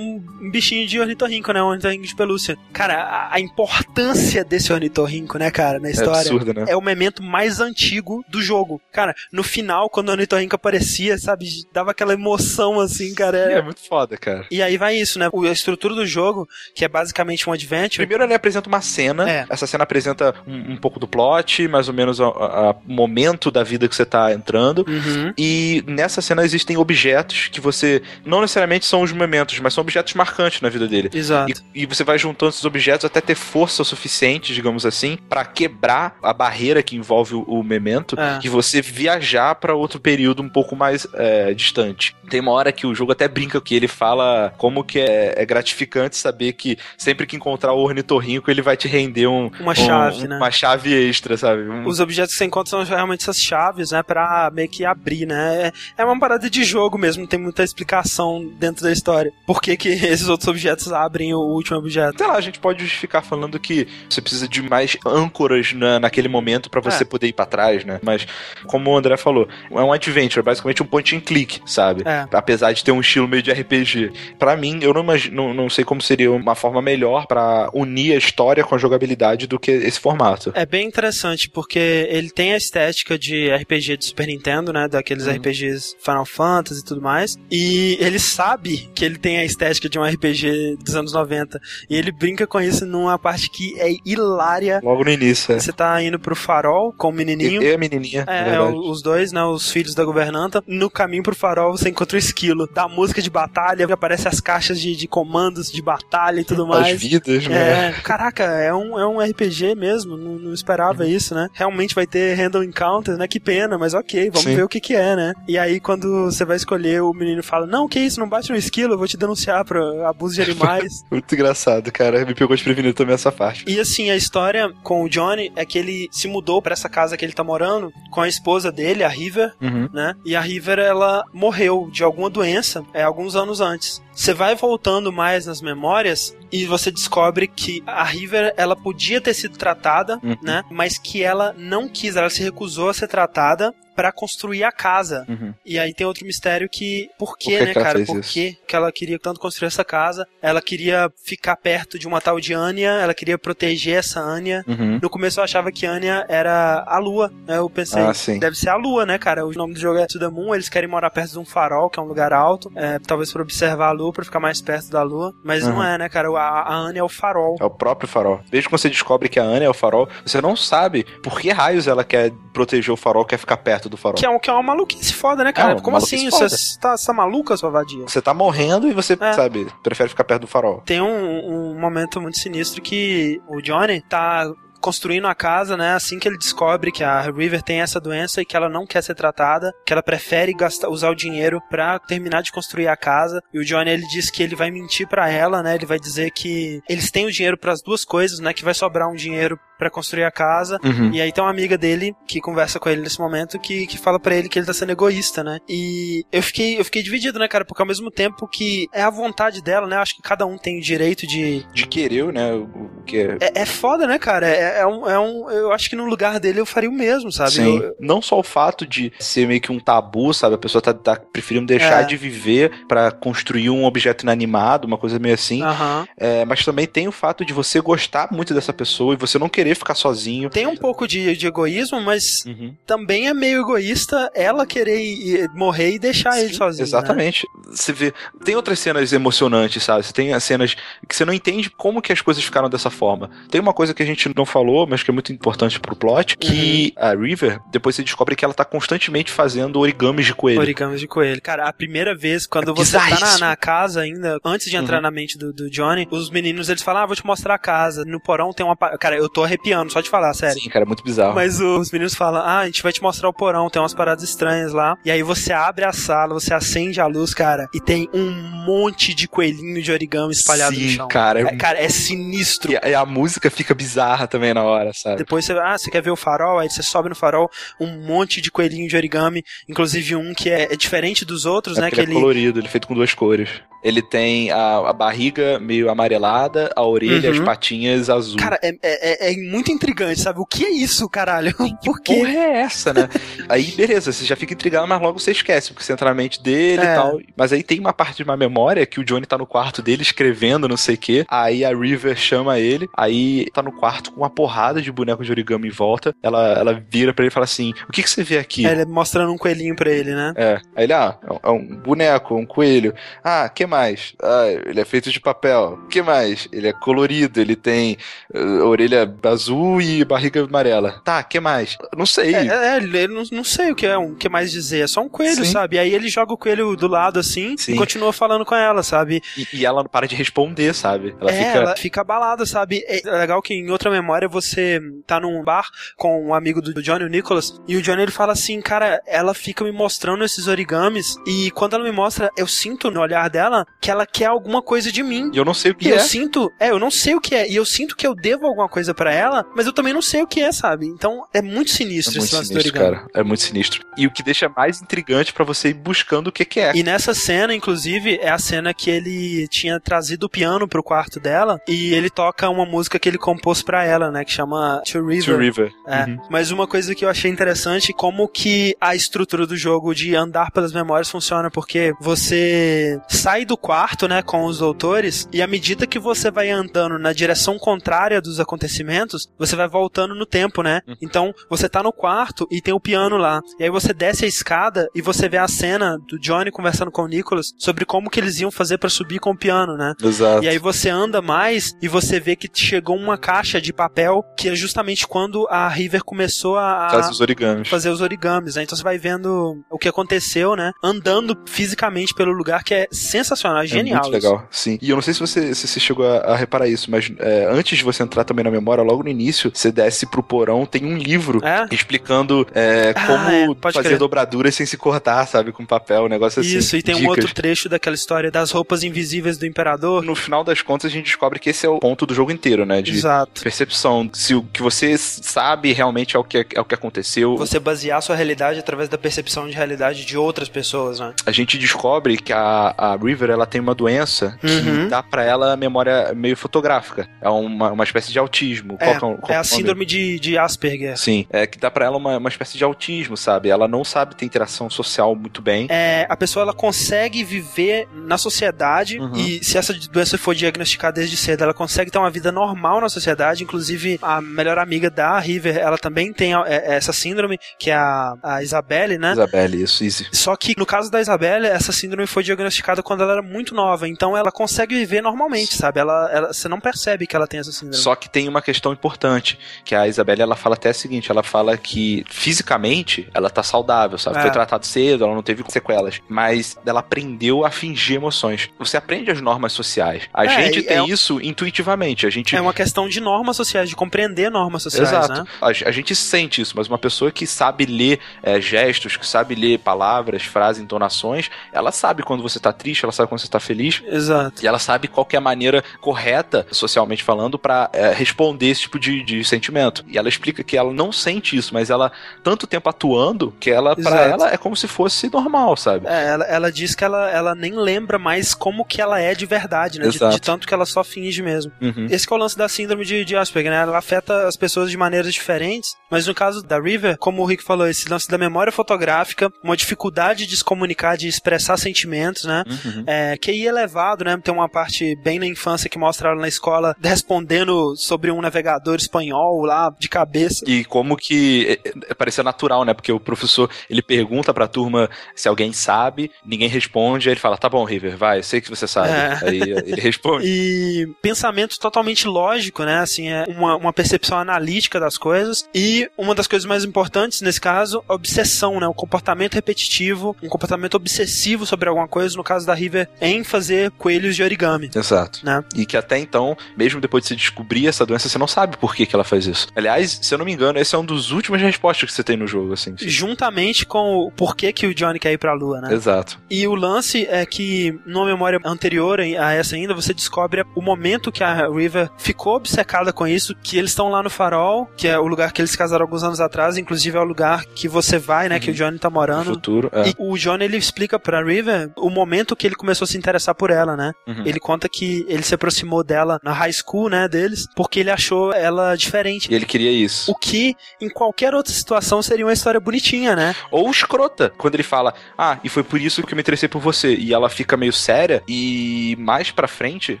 um bichinho de ornitorrinco, né, um ornitorrinco de pelúcia. Cara, a, a importância desse ornitorrinco, né, cara, na É história. absurdo, né? é o memento mais antigo do jogo. Cara, no final, quando o ornitorrinco aparecia, sabe, dava aquela emoção assim, cara. É É... muito foda, cara. E aí vai isso, né? A estrutura do jogo, que é basicamente um adventure. Primeiro ele apresenta uma cena. É. Essa cena apresenta um, um pouco do plot, mais ou menos o momento da vida que você tá entrando. Uhum. E nessa cena existem objetos que você. Não necessariamente são os momentos, mas são objetos marcantes na vida dele. Exato. E, e você vai juntando esses objetos até ter força o suficiente, digamos assim, pra quebrar a barreira que envolve o, o memento É. e você viajar pra outro período um pouco mais é, distante. Tem uma hora que o jogo até brinca que ele fala como que é, é gratificante saber que sempre que encontrar o ornitorrinco ele vai te render um, Uma um- chave, né? uma chave extra, sabe? Um- Os objetos que você encontra são realmente essas chaves, né? Pra meio que abrir, né? É- É uma parada de jogo mesmo, não tem muita explicação dentro da história. Por que, que esses outros objetos abrem o último objeto? Sei lá, a gente pode justificar falando que você precisa de mais âncoras na, naquele momento pra você É. poder ir pra trás, né? Mas, como o André falou, é um adventure, basicamente um point and click, sabe? É. Apesar de ter um estilo meio de RPG. Pra mim, eu não imagino, não, não sei como seria uma forma melhor melhor para unir a história com a jogabilidade do que esse formato. É bem interessante, porque ele tem a estética de RPG de Super Nintendo, né? Daqueles uhum. RPGs Final Fantasy e tudo mais. E ele sabe que ele tem a estética de um RPG dos anos 90. E ele brinca com isso numa parte que é hilária. Logo no início, é. Você tá indo pro farol com o menininho. E, e a menininha. É, é, os dois, né? Os filhos da governanta. No caminho pro farol você encontra o esquilo. Da música de batalha, aparece as caixas de, de comandos de batalha e tudo mais. As vidas, né? É, caraca, é um, é um RPG mesmo. Não, não esperava uhum. isso, né? Realmente vai ter random encounter, né? Que pena, mas ok, vamos Sim. ver o que que é, né? E aí quando você vai escolher, o menino fala: Não, que isso, não bate no esquilo, eu vou te denunciar por abuso de animais. Muito engraçado, cara. Me pegou desprevenido também essa parte. E assim, a história com o Johnny é que ele se mudou para essa casa que ele tá morando com a esposa dele, a River, uhum. né? E a River, ela morreu de alguma doença é, alguns anos antes. Você vai voltando mais nas memórias e você descobre que a River ela podia ter sido tratada, uhum. né? Mas que ela não quis, ela se recusou a ser tratada para construir a casa. Uhum. E aí tem outro mistério que por que, né, cara? Por que, que ela queria tanto construir essa casa? Ela queria ficar perto de uma tal de Anya, ela queria proteger essa Anya. Uhum. No começo eu achava que Anya era a lua, né? Eu pensei, ah, deve ser a lua, né, cara? O nome do jogo é To the Moon, eles querem morar perto de um farol, que é um lugar alto, é, talvez para observar a lua, para ficar mais perto da lua, mas uhum. não é, né, cara? A, a Anya é o farol. É o próprio farol. Desde que você descobre que a Anya é o farol, você não sabe por que raios ela quer proteger o farol, quer ficar perto do farol. Que é, um, que é uma maluquice foda, né, cara? É, Como assim? Você tá, você tá maluca, sua vadia? Você tá morrendo e você, é. sabe, prefere ficar perto do farol. Tem um, um momento muito sinistro que o Johnny tá construindo a casa, né? Assim que ele descobre que a River tem essa doença e que ela não quer ser tratada, que ela prefere gastar, usar o dinheiro para terminar de construir a casa. E o Johnny ele diz que ele vai mentir para ela, né? Ele vai dizer que eles têm o dinheiro para as duas coisas, né? Que vai sobrar um dinheiro para construir a casa. Uhum. E aí tem uma amiga dele que conversa com ele nesse momento que, que fala para ele que ele tá sendo egoísta, né? E eu fiquei, eu fiquei dividido, né, cara? Porque ao mesmo tempo que é a vontade dela, né? Acho que cada um tem o direito de. De querer, né? O que é... É, é foda, né, cara? É, é, um, é um. Eu acho que no lugar dele eu faria o mesmo, sabe? Sim. Eu... Não só o fato de ser meio que um tabu, sabe? A pessoa tá, tá preferindo deixar é. de viver para construir um objeto inanimado, uma coisa meio assim. Uhum. É, mas também tem o fato de você gostar muito dessa pessoa e você não querer ficar sozinho. Tem um pouco de, de egoísmo, mas uhum. também é meio egoísta ela querer ir, morrer e deixar Sim, ele sozinho. Né? Exatamente. Né? Você vê. Tem outras cenas emocionantes, sabe? Você tem as cenas que você não entende como que as coisas ficaram dessa forma. Tem uma coisa que a gente não falou, mas que é muito importante pro plot, que uhum. a River, depois você descobre que ela tá constantemente fazendo origamis de coelho. Origamis de coelho. Cara, a primeira vez, quando é você tá na, na, casa ainda, antes de entrar uhum. na mente do, do, Johnny, os meninos, eles falam, ah, vou te mostrar a casa. No porão tem uma... Cara, eu tô arrepiando só de falar, sério. Sim, cara, é muito bizarro. Mas os meninos falam, ah, a gente vai te mostrar o porão, tem umas paradas estranhas lá. E aí você abre a sala, você acende a luz, cara, e tem um monte de coelhinho de origami espalhado Sim, no chão. cara. É, cara, é sinistro. E a, e a música fica bizarra também na hora, sabe? Depois você, ah, você quer ver o farol? Aí você sobe no farol, um monte de coelhinho de origami, inclusive um que é, é diferente dos outros, é né? Que ele é colorido, ele é feito com duas cores. Ele tem a, a barriga meio amarelada, a orelha, uhum. as patinhas azul. Cara, é, é, é, muito intrigante, sabe? O que é isso, caralho? Por quê? porra é essa, né? aí, beleza, você já fica intrigado, mas logo você esquece, porque você entra na mente dele é. e tal. Mas aí tem uma parte de uma memória que o Johnny tá no quarto dele escrevendo não sei o quê. Aí a River chama ele, aí tá no quarto com uma porrada de boneco de origami em volta. Ela, ela vira pra ele e fala assim: O que, que você vê aqui? É, ele mostrando um coelhinho pra ele, né? É. Aí ele, ah, é um é boneco, um coelho. Ah, que mais? Ah, ele é feito de papel. O que mais? Ele é colorido, ele tem uh, orelha azul e barriga amarela. Tá, que mais? Não sei. É, é ele não, não sei o que é, o que mais dizer. É só um coelho, Sim. sabe? E aí ele joga o coelho do lado assim Sim. e continua falando com ela, sabe? E, e, ela não para de responder, sabe? Ela é, fica... ela fica abalada, sabe? É legal que em outra memória você tá num bar com um amigo do Johnny, o Nicholas, e o Johnny ele fala assim, cara, ela fica me mostrando esses origamis e quando ela me mostra, eu sinto no olhar dela que ela quer alguma coisa de mim. E eu não sei o que e é. eu sinto, é, eu não sei o que é. E eu sinto que eu devo alguma coisa para ela, mas eu também não sei o que é, sabe? Então é muito sinistro é muito esse lance sinistro, do origami. cara. É muito sinistro. E o que deixa mais intrigante para você ir buscando o que, que é. E nessa cena, inclusive, é a cena que ele tinha trazido o piano pro quarto dela e ele toca uma música que ele compôs para ela, né? Que chama To River. To River. É. Uhum. Mas uma coisa que eu achei interessante, como que a estrutura do jogo de andar pelas memórias funciona, porque você sai do quarto, né, com os doutores, e à medida que você vai andando na direção contrária dos acontecimentos, você vai voltando no tempo, né? Uhum. Então, você tá no quarto e tem o piano lá. E aí você desce a escada e você vê a cena do Johnny conversando com o Nicholas sobre como que eles iam fazer para subir com o piano, né? Exato. E aí você anda mais e você vê que chegou uma caixa de papel que é justamente quando a River começou a fazer os origamis. Fazer os origamis, né? Então você vai vendo o que aconteceu, né? Andando fisicamente pelo lugar que é sensacional, é genial. muito legal, sim. E eu não sei se você, se você chegou a, a reparar isso, mas é, antes de você entrar também na memória, logo no início, você desce pro porão, tem um livro é? explicando é, ah, como é, fazer crer. dobraduras sem se cortar, sabe? Com papel, um negócio assim. Isso, e tem dicas. um outro trecho daquela história das roupas invisíveis do imperador. No final das contas, a gente descobre que esse é o ponto do jogo inteiro, né? De Exato. percepção. Se o que você sabe realmente é o que, é o que aconteceu. Você basear sua realidade através da percepção de realidade de outras pessoas, né? A gente descobre que a, a River ela tem uma doença uhum. que dá para ela memória meio fotográfica. É uma, uma espécie de autismo. É, qual, qual, é a síndrome de, de Asperger. Sim, é que dá para ela uma, uma espécie de autismo, sabe? Ela não sabe ter interação social muito bem. É, a pessoa ela consegue viver na sociedade uhum. e se essa doença for diagnosticada desde cedo, ela consegue ter uma vida normal na sociedade. Inclusive, a melhor amiga da River, ela também tem é, essa síndrome, que é a, a Isabelle, né? Isabelle, isso, isso. Só que no caso da Isabelle, essa síndrome foi diagnosticada quando ela era muito nova, então ela consegue viver normalmente, sabe? Ela, ela, você não percebe que ela tem essa síndrome. Só que tem uma questão importante, que a Isabelle ela fala até o seguinte, ela fala que fisicamente ela tá saudável, sabe? É. Foi tratado cedo, ela não teve sequelas, mas ela aprendeu a fingir emoções. Você aprende as normas sociais. A é, gente tem é... isso intuitivamente. A gente é uma questão de normas sociais, de compreender normas sociais, Exato. né? A, a gente sente isso, mas uma pessoa que sabe ler é, gestos, que sabe ler palavras, frases, entonações, ela sabe quando você tá triste, ela sabe quando você tá feliz. Exato. E ela sabe qual é a maneira correta, socialmente falando, para é, responder esse tipo de, de sentimento. E ela explica que ela não sente isso, mas ela tanto tempo atuando que ela para ela é como se fosse normal, sabe? É, ela, ela diz que ela, ela nem lembra mais como que ela é de verdade, né? De, de, tanto que ela só finge mesmo. Uhum. Esse é o lance da síndrome de, de Asperger, né? Ela afeta as pessoas de maneiras diferentes, mas no caso da River, como o Rick falou, esse lance da memória fotográfica, uma dificuldade de se comunicar, de expressar sentimentos, né? Uhum. É, QI elevado, né? Tem uma parte bem na infância que mostra ela na escola respondendo sobre um navegador espanhol lá, de cabeça. E como que é, é, parecia natural, né? Porque o professor, ele pergunta pra turma se alguém sabe, ninguém responde, aí ele fala, tá bom, River, vai, eu sei que você sabe. É. Aí ele responde. e pensamento totalmente lógico, né? Assim, é uma, uma percepção analítica das coisas. E uma das coisas mais importantes nesse caso, a obsessão, né? O comportamento repetitivo, um comportamento obsessivo sobre alguma coisa, no caso da River, em fazer coelhos de origami. Exato. Né? E que até então, mesmo depois de se descobrir essa doença, você não sabe por que, que ela faz isso. Aliás, se eu não me engano, esse é um dos últimos respostas que você tem no jogo, assim. Juntamente com o porquê que o Johnny quer ir pra lua, né? Exato. E o lance é que, numa memória anterior a essa ainda, você descobre o momento que a River ficou obcecada com isso, que eles estão lá no farol, que é o lugar que eles se casaram alguns anos atrás, inclusive é o lugar que você vai, né, uhum. que o uhum. Johnny tá morando. No futuro, é. E o Johnny, ele explica pra River o momento que ele começou a se interessar por ela, né? Uhum. Ele conta que ele se aproximou dela na high school, né, deles, porque ele achou ela diferente. E ele queria isso. O que, em qualquer outra situação, seria uma história bonitinha, né? Ou escrota, quando ele fala, ah, e foi por isso que eu me interessei por você. E ela fica meio séria, e mais pra frente,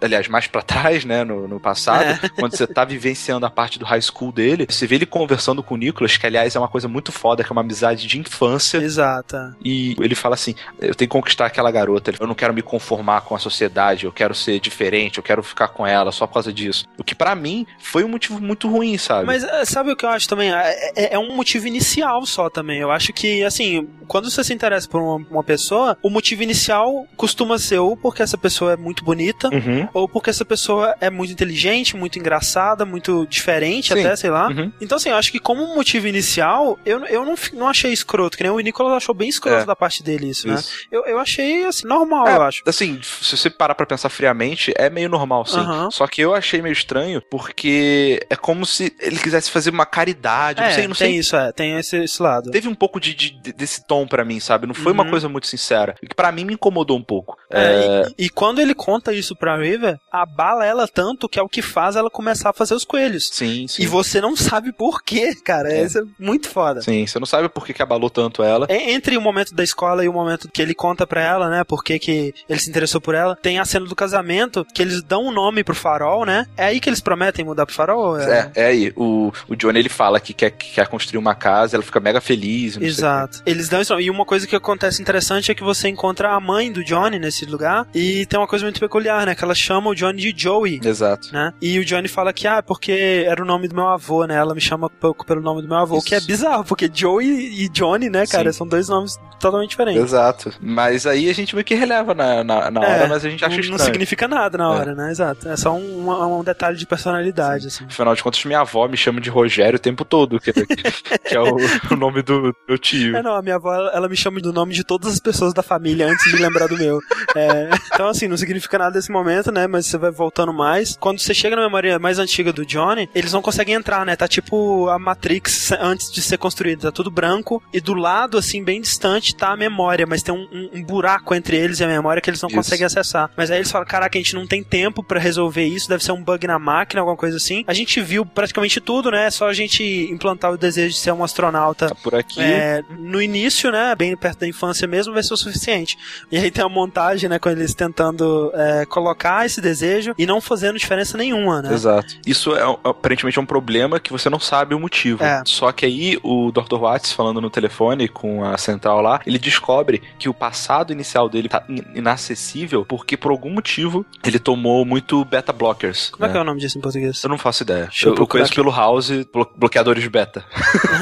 aliás, mais pra trás, né, no, no passado, é. quando você tá vivenciando a parte do high school dele, você vê ele conversando com o Nicholas, que aliás é uma coisa muito foda, que é uma amizade de infância. Exata. E ele fala assim: eu tenho que conquistar aquela garota, eu não quero me conformar com a sociedade, eu quero ser diferente, eu quero ficar com ela só por causa disso. O que para mim foi um motivo muito ruim, sabe? Mas eh, sabe o que eu acho também? É, é, um motivo inicial só também. Eu acho que, assim, quando você se interessa por uma, uma pessoa, o motivo inicial costuma ser ou porque essa pessoa é muito bonita, uhum. ou porque essa pessoa é muito inteligente, muito engraçada, muito diferente Sim. até, sei lá. Uhum. Então, assim, eu acho que como motivo inicial, eu, eu não, não achei escroto, que nem o Nicolas achou bem escroto é. da parte dele isso, né? isso. né? Eu, eu achei, assim, normal, é, eu acho. Assim, se você parar pra pensar friamente, é meio normal, sim. Uhum. Só que eu achei meio estranho, porque é como se ele quisesse fazer uma caridade, é, não sei, não tem sei. isso, é, tem esse, esse lado. Teve um pouco de, de, desse tom para mim, sabe? Não foi uhum. uma coisa muito sincera. Que para mim me incomodou um pouco. É, é... E, e, quando ele conta isso pra River, abala ela tanto que é o que faz ela começar a fazer os coelhos. Sim, sim. E você não sabe por quê, cara. É. Isso é muito foda. Sim, você não sabe por que, que abalou tanto ela. É, entre o momento da escola e o momento que ele conta pra ela, né? Por que, que que ele se interessou por ela. Tem a cena do casamento, que eles dão um nome pro farol, né? É aí que eles prometem mudar pro farol? É, é, é aí. O, o Johnny, ele fala que quer, que quer construir uma casa, ela fica mega feliz. Exato. Eles dão isso. E uma coisa que acontece interessante é que você encontra a mãe do Johnny nesse lugar, e tem uma coisa muito peculiar, né? Que ela chama o Johnny de Joey. Exato. Né? E o Johnny fala que, ah, porque era o nome do meu avô, né? Ela me chama pouco pelo nome do meu avô, isso. que é bizarro, porque Joey e Johnny, né, cara, Sim. são dois nomes totalmente diferentes. Exato. Mas aí a gente meio que releva na, na, na hora, é, mas a gente acha não, estranho. Não significa nada na hora, é. né? Exato. É só um, um detalhe de personalidade, assim. Afinal de contas, minha avó me chama de Rogério o tempo todo, que, que é o, o, nome do meu tio. É, não, a minha avó, ela me chama do nome de todas as pessoas da família antes de lembrar do meu. É, então, assim, não significa nada nesse momento, né? Mas você vai voltando mais. Quando você chega na memória mais antiga do Johnny, eles não conseguem entrar, né? Tá tipo a Matrix antes de ser construída. Tá tudo branco e do lado, assim, bem distante, tá a memória, mas tem um, um, um buraco entre eles e a memória que eles não isso. conseguem acessar. Mas aí eles falam: caraca, a gente não tem tempo para resolver isso, deve ser um bug na máquina, alguma coisa assim. A gente viu praticamente tudo, né? É só a gente implantar o desejo de ser um astronauta. Tá por aqui. É, no início, né? Bem perto da infância mesmo, vai ser o suficiente. E aí tem a montagem, né? Com eles tentando é, colocar esse desejo e não fazendo diferença nenhuma, né? Exato. Isso é aparentemente é um problema que você não sabe o motivo. É. Só que aí o Dr. Watts, falando no telefone com a central lá, ele descobre que o passado inicial dele tá inacessível porque por algum motivo ele tomou muito beta blockers. Como né? é que é o nome disso em português? Eu não faço ideia. Eu, eu, conheço aqui. pelo House blo bloqueadores beta.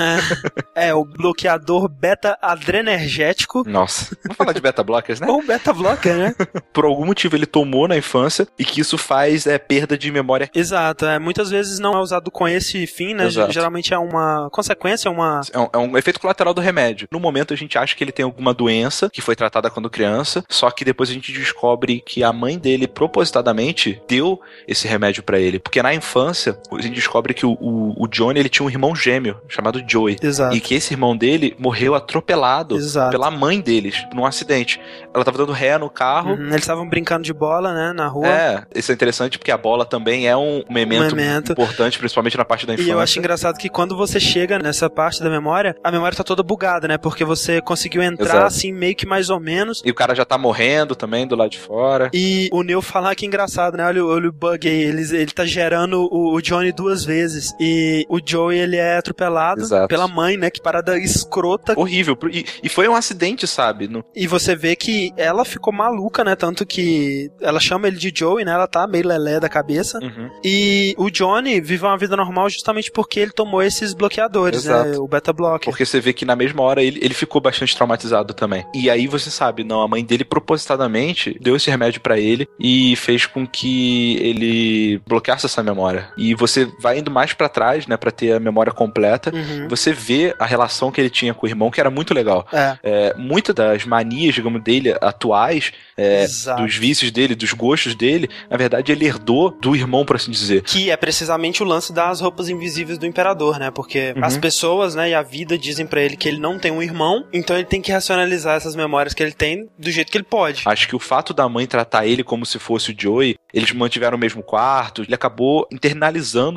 é, o bloqueador beta adrenergético. Nossa. Vamos falar de beta blockers, né? Ou beta blocker, né? por algum motivo ele tomou na infância e que isso faz é, perda de memória. Exato. É, muitas vezes não é usado com esse fim, né? Exato. Geralmente é uma consequência, uma. É um, é um efeito colateral do remédio. No momento a gente acha que ele tem alguma doença que foi tratada quando criança, só que depois a gente descobre que a mãe dele propositadamente deu esse remédio para ele. Porque na infância a gente descobre que o, o, o, Johnny ele tinha um irmão gêmeo chamado Joey. Exato. E que esse irmão dele morreu atropelado Exato. pela mãe deles num acidente. Ela tava dando ré no carro. Uhum, eles estavam brincando de bola, né? Na rua. É, isso é interessante porque a bola também é um memento, um memento. importante, principalmente na parte da infância. E eu acho engraçado que quando você chega nessa parte da memória, a memória tá toda bugada, né? Porque você conseguiu entrar Exato. assim, meio que mais ou menos. E o cara já tá morrendo também do lado de fora. E o Neil falar que engraçado, né? Olha, olha o bug aí. Ele, ele tá gerando o, o Johnny duas vezes. E o Joey, ele é atropelado Exato. pela mãe, né? Que parada escrota. Horrível. E, e foi um acidente, sabe? No... E você vê que ela ficou maluca, né? Tanto que ela chama ele de Joey, né? Ela tá meio lelé da cabeça. Uhum. E o Johnny vive uma vida normal justamente porque ele tomou esses bloqueadores, né? Exato. né? O beta blocker. Porque você vê que na mesma hora ele, ele ficou bastante traumatizado também. E aí você sabe, não, a mãe dele propositadamente deu esse remédio para ele e fez com que ele bloqueasse essa memória. E você vai indo mais para trás, né, para ter a memória completa. Uhum. Você vê a relação que ele tinha com o irmão, que era muito legal. É. É, muitas das manias, digamos, dele atuais, é, dos vícios dele, dos gostos dele, na verdade ele herdou do irmão, por assim dizer. Que é precisamente o lance das roupas invisíveis do imperador, né? Porque uhum. as pessoas, né, e a vida dizem para ele que ele não tem um irmão, então ele tem que racionalizar essas memórias que ele tem do jeito que ele pode. Acho que o fato da mãe tratar ele como se fosse o Joey, eles mantiveram o mesmo quarto, ele acabou internalizando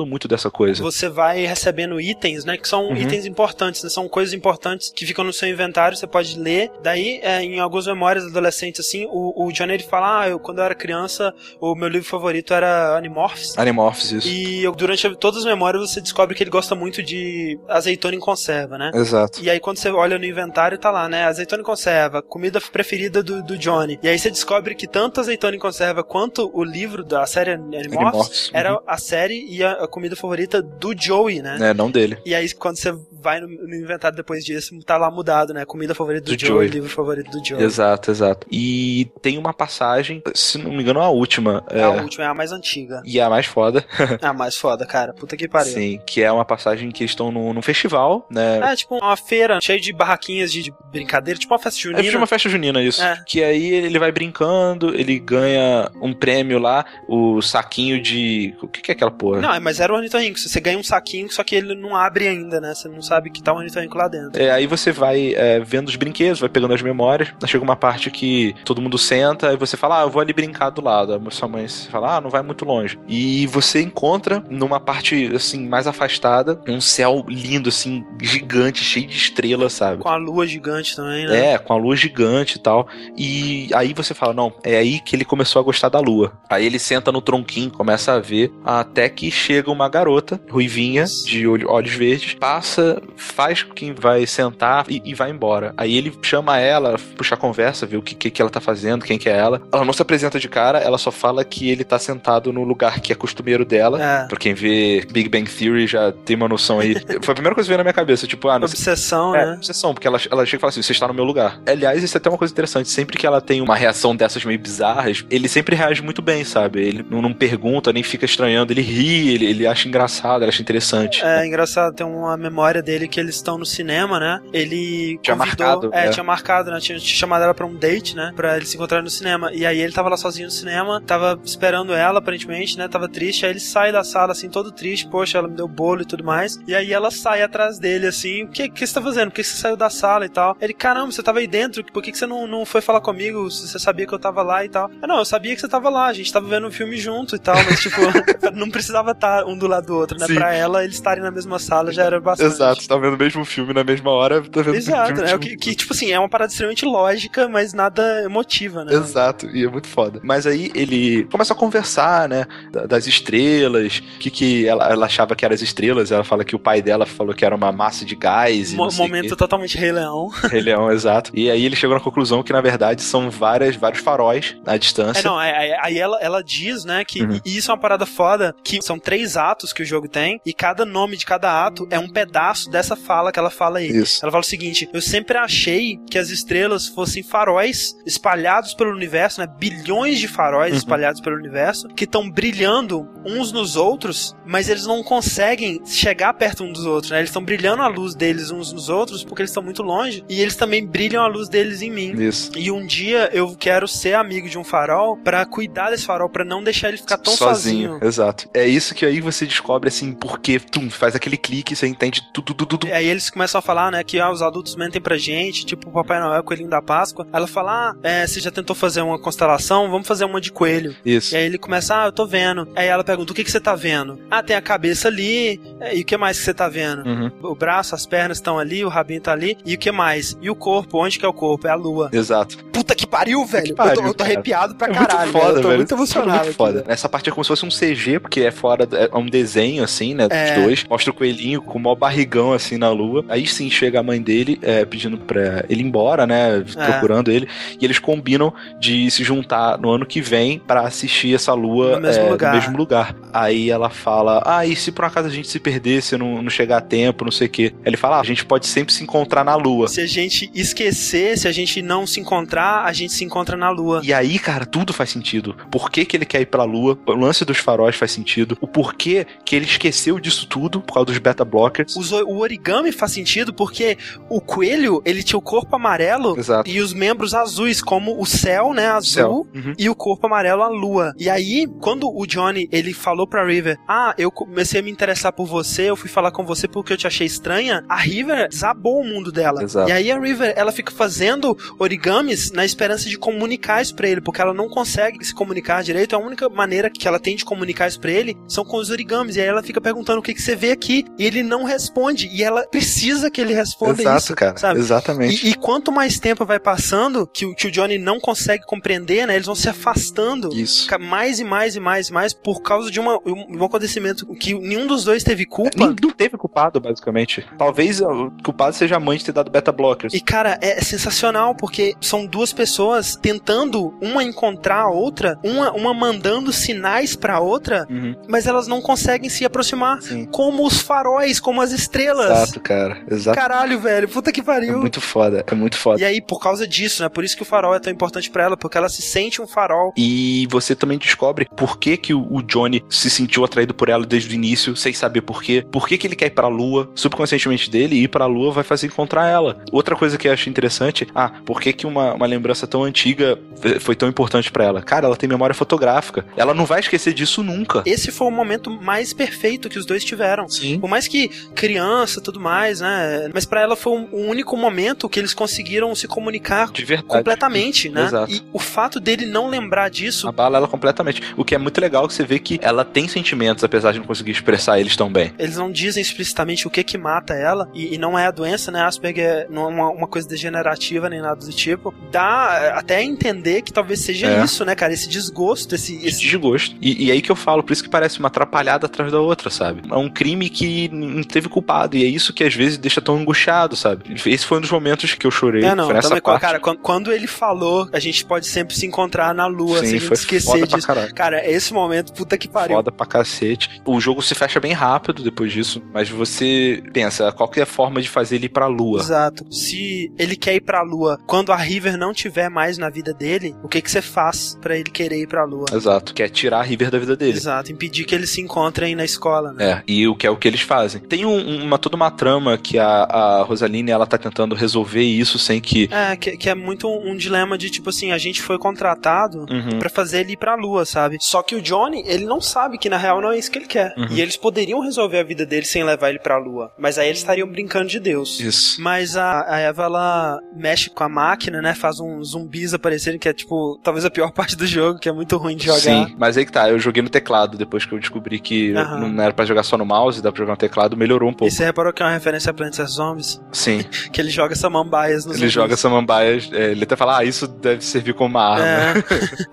muito dessa coisa. Você vai recebendo itens, né, que são uhum. itens importantes, né, são coisas importantes que ficam no seu inventário, você pode ler. Daí, é, em algumas memórias adolescentes, assim, o, o Johnny ele fala, ah, eu, quando eu era criança, o meu livro favorito era Animorphs. Animorphs, isso. E eu, durante todas as memórias você descobre que ele gosta muito de azeitona em conserva, né? Exato. E aí quando você olha no inventário, tá lá, né, azeitona em conserva, comida preferida do, do Johnny. E aí você descobre que tanto azeitona em conserva quanto o livro da série Animorphs era uhum. a série e a, a, comida favorita do Joey, né? É, não dele. E aí quando você vai no, no inventário depois disso, tá lá mudado, né? Comida favorita do, do Joey, Joey, livro favorito do Joey. Exato, exato. E tem uma passagem, se não me engano, a última. É, a última, é a mais antiga. E é a mais foda. é a mais foda, cara. Puta que pariu. Sim, que é uma passagem que eles estão num, num festival, né? É, tipo uma feira cheia de barraquinhas de, de brincadeira, tipo uma festa junina. É uma festa junina, isso. É. Que aí ele vai brincando, ele ganha um prêmio lá, o saquinho de. O que, que é aquela porra? Não, mas era o ornitorrinco. Você ganha um saquinho, só que ele não abre ainda, né? Você não sabe que tá um ornitorrinco lá dentro. É, aí você vai é, vendo os brinquedos, vai pegando as memórias. Chega uma parte que todo mundo senta e você fala, ah, eu vou ali brincar do lado. A sua mãe fala, ah, não vai muito longe. E você encontra numa parte, assim, mais afastada, um céu lindo, assim, gigante, cheio de estrelas, sabe? Com a lua gigante também, né? É, com a lua gigante e tal. E aí você fala, não, é aí que ele começou a gostar da lua. Aí ele senta no tronquinho, começa a ver, até que chega uma garota, ruivinha, de olhos verdes, passa, faz quem vai sentar e, e, vai embora. Aí ele chama ela, puxa a conversa, vê o que, que, que ela tá fazendo, quem que é ela. Ela não se apresenta de cara, ela só fala que ele tá sentado no lugar que é costumeiro dela. É. Pra quem vê Big Bang Theory já tem uma noção aí. Foi a primeira coisa que veio na minha cabeça, tipo, ah, Obsessão, é, né? Obsessão, porque ela, ela chega e fala assim: você está no meu lugar. Aliás, isso é até uma coisa interessante. Sempre que ela tem uma reação dessas meio bizarras, ele sempre reage muito bem, sabe? Ele não, não pergunta, nem fica estranhando, ele ri, ele, ele acha engraçado, ele acha interessante. É, engraçado, tem uma memória dele que eles estão no cinema, né? Ele tinha convidou, marcado. É, é, tinha marcado, né? Tinha, tinha chamado ela pra um date, né? Pra eles se encontrarem no cinema. E aí ele tava lá sozinho no cinema, tava esperando ela, aparentemente, né? Tava triste. Aí ele sai da sala, assim, todo triste. Poxa, ela me deu bolo e tudo mais. E aí ela sai atrás dele, assim. O que, que você tá fazendo? Por que você saiu da sala e tal? Ele, caramba, você tava aí dentro. Por que, que você não, não foi falar comigo? Você sabia que eu tava lá e tal? Eu, não, eu sabia que você tava lá. A gente tava vendo um filme junto e tal. Mas, tipo, não precisava estar um do lado do outro, né? Sim. Pra ela, eles estarem na mesma sala já era bastante. Exato, você tá vendo o mesmo filme na mesma hora, tá vendo Exato, né? Que, que, tipo assim, é uma parada extremamente lógica, mas nada emotiva, né? Exato, e é muito foda. Mas aí ele começa a conversar, né? Das estrelas, o que, que ela, ela achava que eram as estrelas. Ela fala que o pai dela falou que era uma massa de gás. Mo momento totalmente Rei Leão. Rei Leão, exato. E aí ele chegou na conclusão que, na verdade, são várias, vários faróis à distância. É, não, aí, aí ela, ela diz, né, que uhum. isso é uma parada foda, que são três atos que o jogo tem, e cada nome de cada ato é um pedaço dessa fala que ela fala aí. Isso. Ela fala o seguinte: eu sempre achei que as estrelas fossem faróis espalhados pelo universo, né? Bilhões de faróis uhum. espalhados pelo universo, que estão brilhando uns nos outros, mas eles não conseguem chegar perto uns dos outros, né? Eles estão brilhando a luz deles uns nos outros porque eles estão muito longe, e eles também brilham a luz deles em mim. Isso. E um dia eu quero ser amigo de um farol para cuidar desse farol, para não deixar ele ficar tão sozinho. sozinho. Exato. É isso que aí você descobre assim, porque tu faz aquele clique, você entende tudo, tudo, tudo. E aí eles começam a falar, né, que ah, os adultos mentem pra gente, tipo o Papai Noel, Coelhinho da Páscoa. Ela fala, ah, é, você já tentou fazer uma constelação? Vamos fazer uma de coelho. Isso. E aí ele começa, ah, eu tô vendo. Aí ela pergunta, o que, que você tá vendo? Ah, tem a cabeça ali, é, e o que mais que você tá vendo? Uhum. O braço, as pernas estão ali, o rabinho tá ali, e o que mais? E o corpo, onde que é o corpo? É a lua. Exato. Puta que pariu, velho. Que pariu, eu, tô, eu tô arrepiado pra é caralho. Muito foda, eu tô velho. muito emocionado. Muito foda. Essa parte é como se fosse um CG, porque é fora, é um desenho, assim, né, dos é. dois. Mostra o coelhinho com o maior barrigão, assim, na lua. Aí sim chega a mãe dele é, pedindo pra ele ir embora, né? É. Procurando ele. E eles combinam de se juntar no ano que vem para assistir essa lua no mesmo, é, lugar. no mesmo lugar. Aí ela fala: Ah, e se por um acaso a gente se perder, se não, não chegar a tempo, não sei o quê. Ele fala: ah, a gente pode sempre se encontrar na lua. Se a gente esquecer, se a gente não se encontrar, a gente se encontra na lua. E aí, cara, tudo faz sentido. Por que, que ele quer ir pra lua? O lance dos faróis faz sentido. O porquê que ele esqueceu disso tudo por causa dos beta blockers. O origami faz sentido porque o coelho, ele tinha o corpo amarelo Exato. e os membros azuis, como o céu, né, azul, uhum. e o corpo amarelo, a lua. E aí, quando o Johnny, ele falou pra River, ah, eu comecei a me interessar por você, eu fui falar com você porque eu te achei estranha, a River desabou o mundo dela. Exato. E aí a River, ela fica fazendo origamis na esperança de comunicar isso pra ele, porque ela não consegue se comunicar direito, a única maneira que ela tem de comunicar isso pra ele são com os origamis. E aí ela fica perguntando o que, que você vê aqui, e ele não responde, e ela precisa que ele responda Exato, isso, cara. sabe? Exatamente. E, e, quanto mais tempo vai passando, que o, que o Johnny não consegue compreender, né? Eles vão se afastando Isso. mais e mais e mais e mais por causa de uma, um, um acontecimento que nenhum dos dois teve culpa. Nenhum teve culpado, basicamente. Talvez o culpado seja a mãe de ter dado beta blockers. E, cara, é sensacional, porque são duas pessoas tentando uma encontrar a outra, uma, uma mandando sinais pra outra, uhum. mas elas não conseguem se aproximar. Sim. Como os faróis, como as estrelas. Exato, cara. Exato. Caralho, velho. Puta que pariu. É muito foda, é muito foda. E aí, por causa disso, né? Por isso que o farol é tão importante para ela, porque ela se sente um farol. E você também descobre por que, que o Johnny se sentiu atraído por ela desde o início, sem saber por quê. Por que, que ele quer ir pra lua? Subconscientemente dele, ir pra lua vai fazer encontrar ela. Outra coisa que eu acho interessante, ah, por que, que uma, uma lembrança tão antiga foi tão importante para ela? Cara, ela tem memória fotográfica. Ela não vai esquecer disso nunca. Esse foi o momento mais perfeito que os dois tiveram. Sim. Por mais que criança, tudo mais, né? Mas para ela foi o um, um único momento que eles conseguiram se comunicar completamente, né? Exato. E o fato dele não lembrar disso abala ela completamente. O que é muito legal que você vê que ela tem sentimentos apesar de não conseguir expressar eles tão bem. Eles não dizem explicitamente o que que mata ela e, e não é a doença, né? Asperger não é uma, uma, coisa degenerativa nem nada do tipo. Dá até a entender que talvez seja é. isso, né, cara? Esse desgosto, esse, esse... desgosto. E, e aí que eu falo, por isso que parece uma atrapalhada atrás da outra, sabe? É um crime que não teve culpado e é isso que às vezes deixa tão angustiado, sabe? Esse foi um dos momentos que eu chorei. É, não, também, parte. cara, quando ele falou, a gente pode sempre se encontrar na lua, Sim, sem esquecer disso. Cara, esse momento, puta que pariu. Foda pra cacete. O jogo se fecha bem rápido depois disso, mas você pensa, qual que é a forma de fazer ele ir pra lua? Exato. Se ele quer ir pra lua quando a River não tiver mais na vida dele, o que que você faz para ele querer ir pra lua? Exato. Quer tirar a River da vida dele. Exato. Impedir que eles se encontrem na escola, né? É, e o que é o que eles fazem. Tem um, uma, toda uma trama que a, a Rosaline, ela tá tentando resolver isso sem que... É, que, que é muito um, um, dilema de, tipo assim, a gente foi contratado uhum. para fazer ele ir pra lua, sabe? Só que o Johnny, ele não sabe que na real não é isso que ele quer. Uhum. E eles poderiam resolver a vida dele sem levar ele pra lua. Mas aí eles estariam brincando de Deus. Isso. Mas a, a Eva, ela mexe com a máquina, né? Faz uns zumbis aparecerem, que é tipo, talvez a pior parte do jogo, que é muito ruim de jogar. Sim, mas aí que tá, eu joguei no teclado depois que eu descobri que uhum. não era pra jogar só no mouse, dá pra jogar no teclado, melhorou um pouco. E você reparou que é uma referência a Plants vs Zombies? Sim. que ele joga samambaias nos Ele zumbis. joga samambaias, é, ele até fala, ah, isso deve servir como uma arma. É.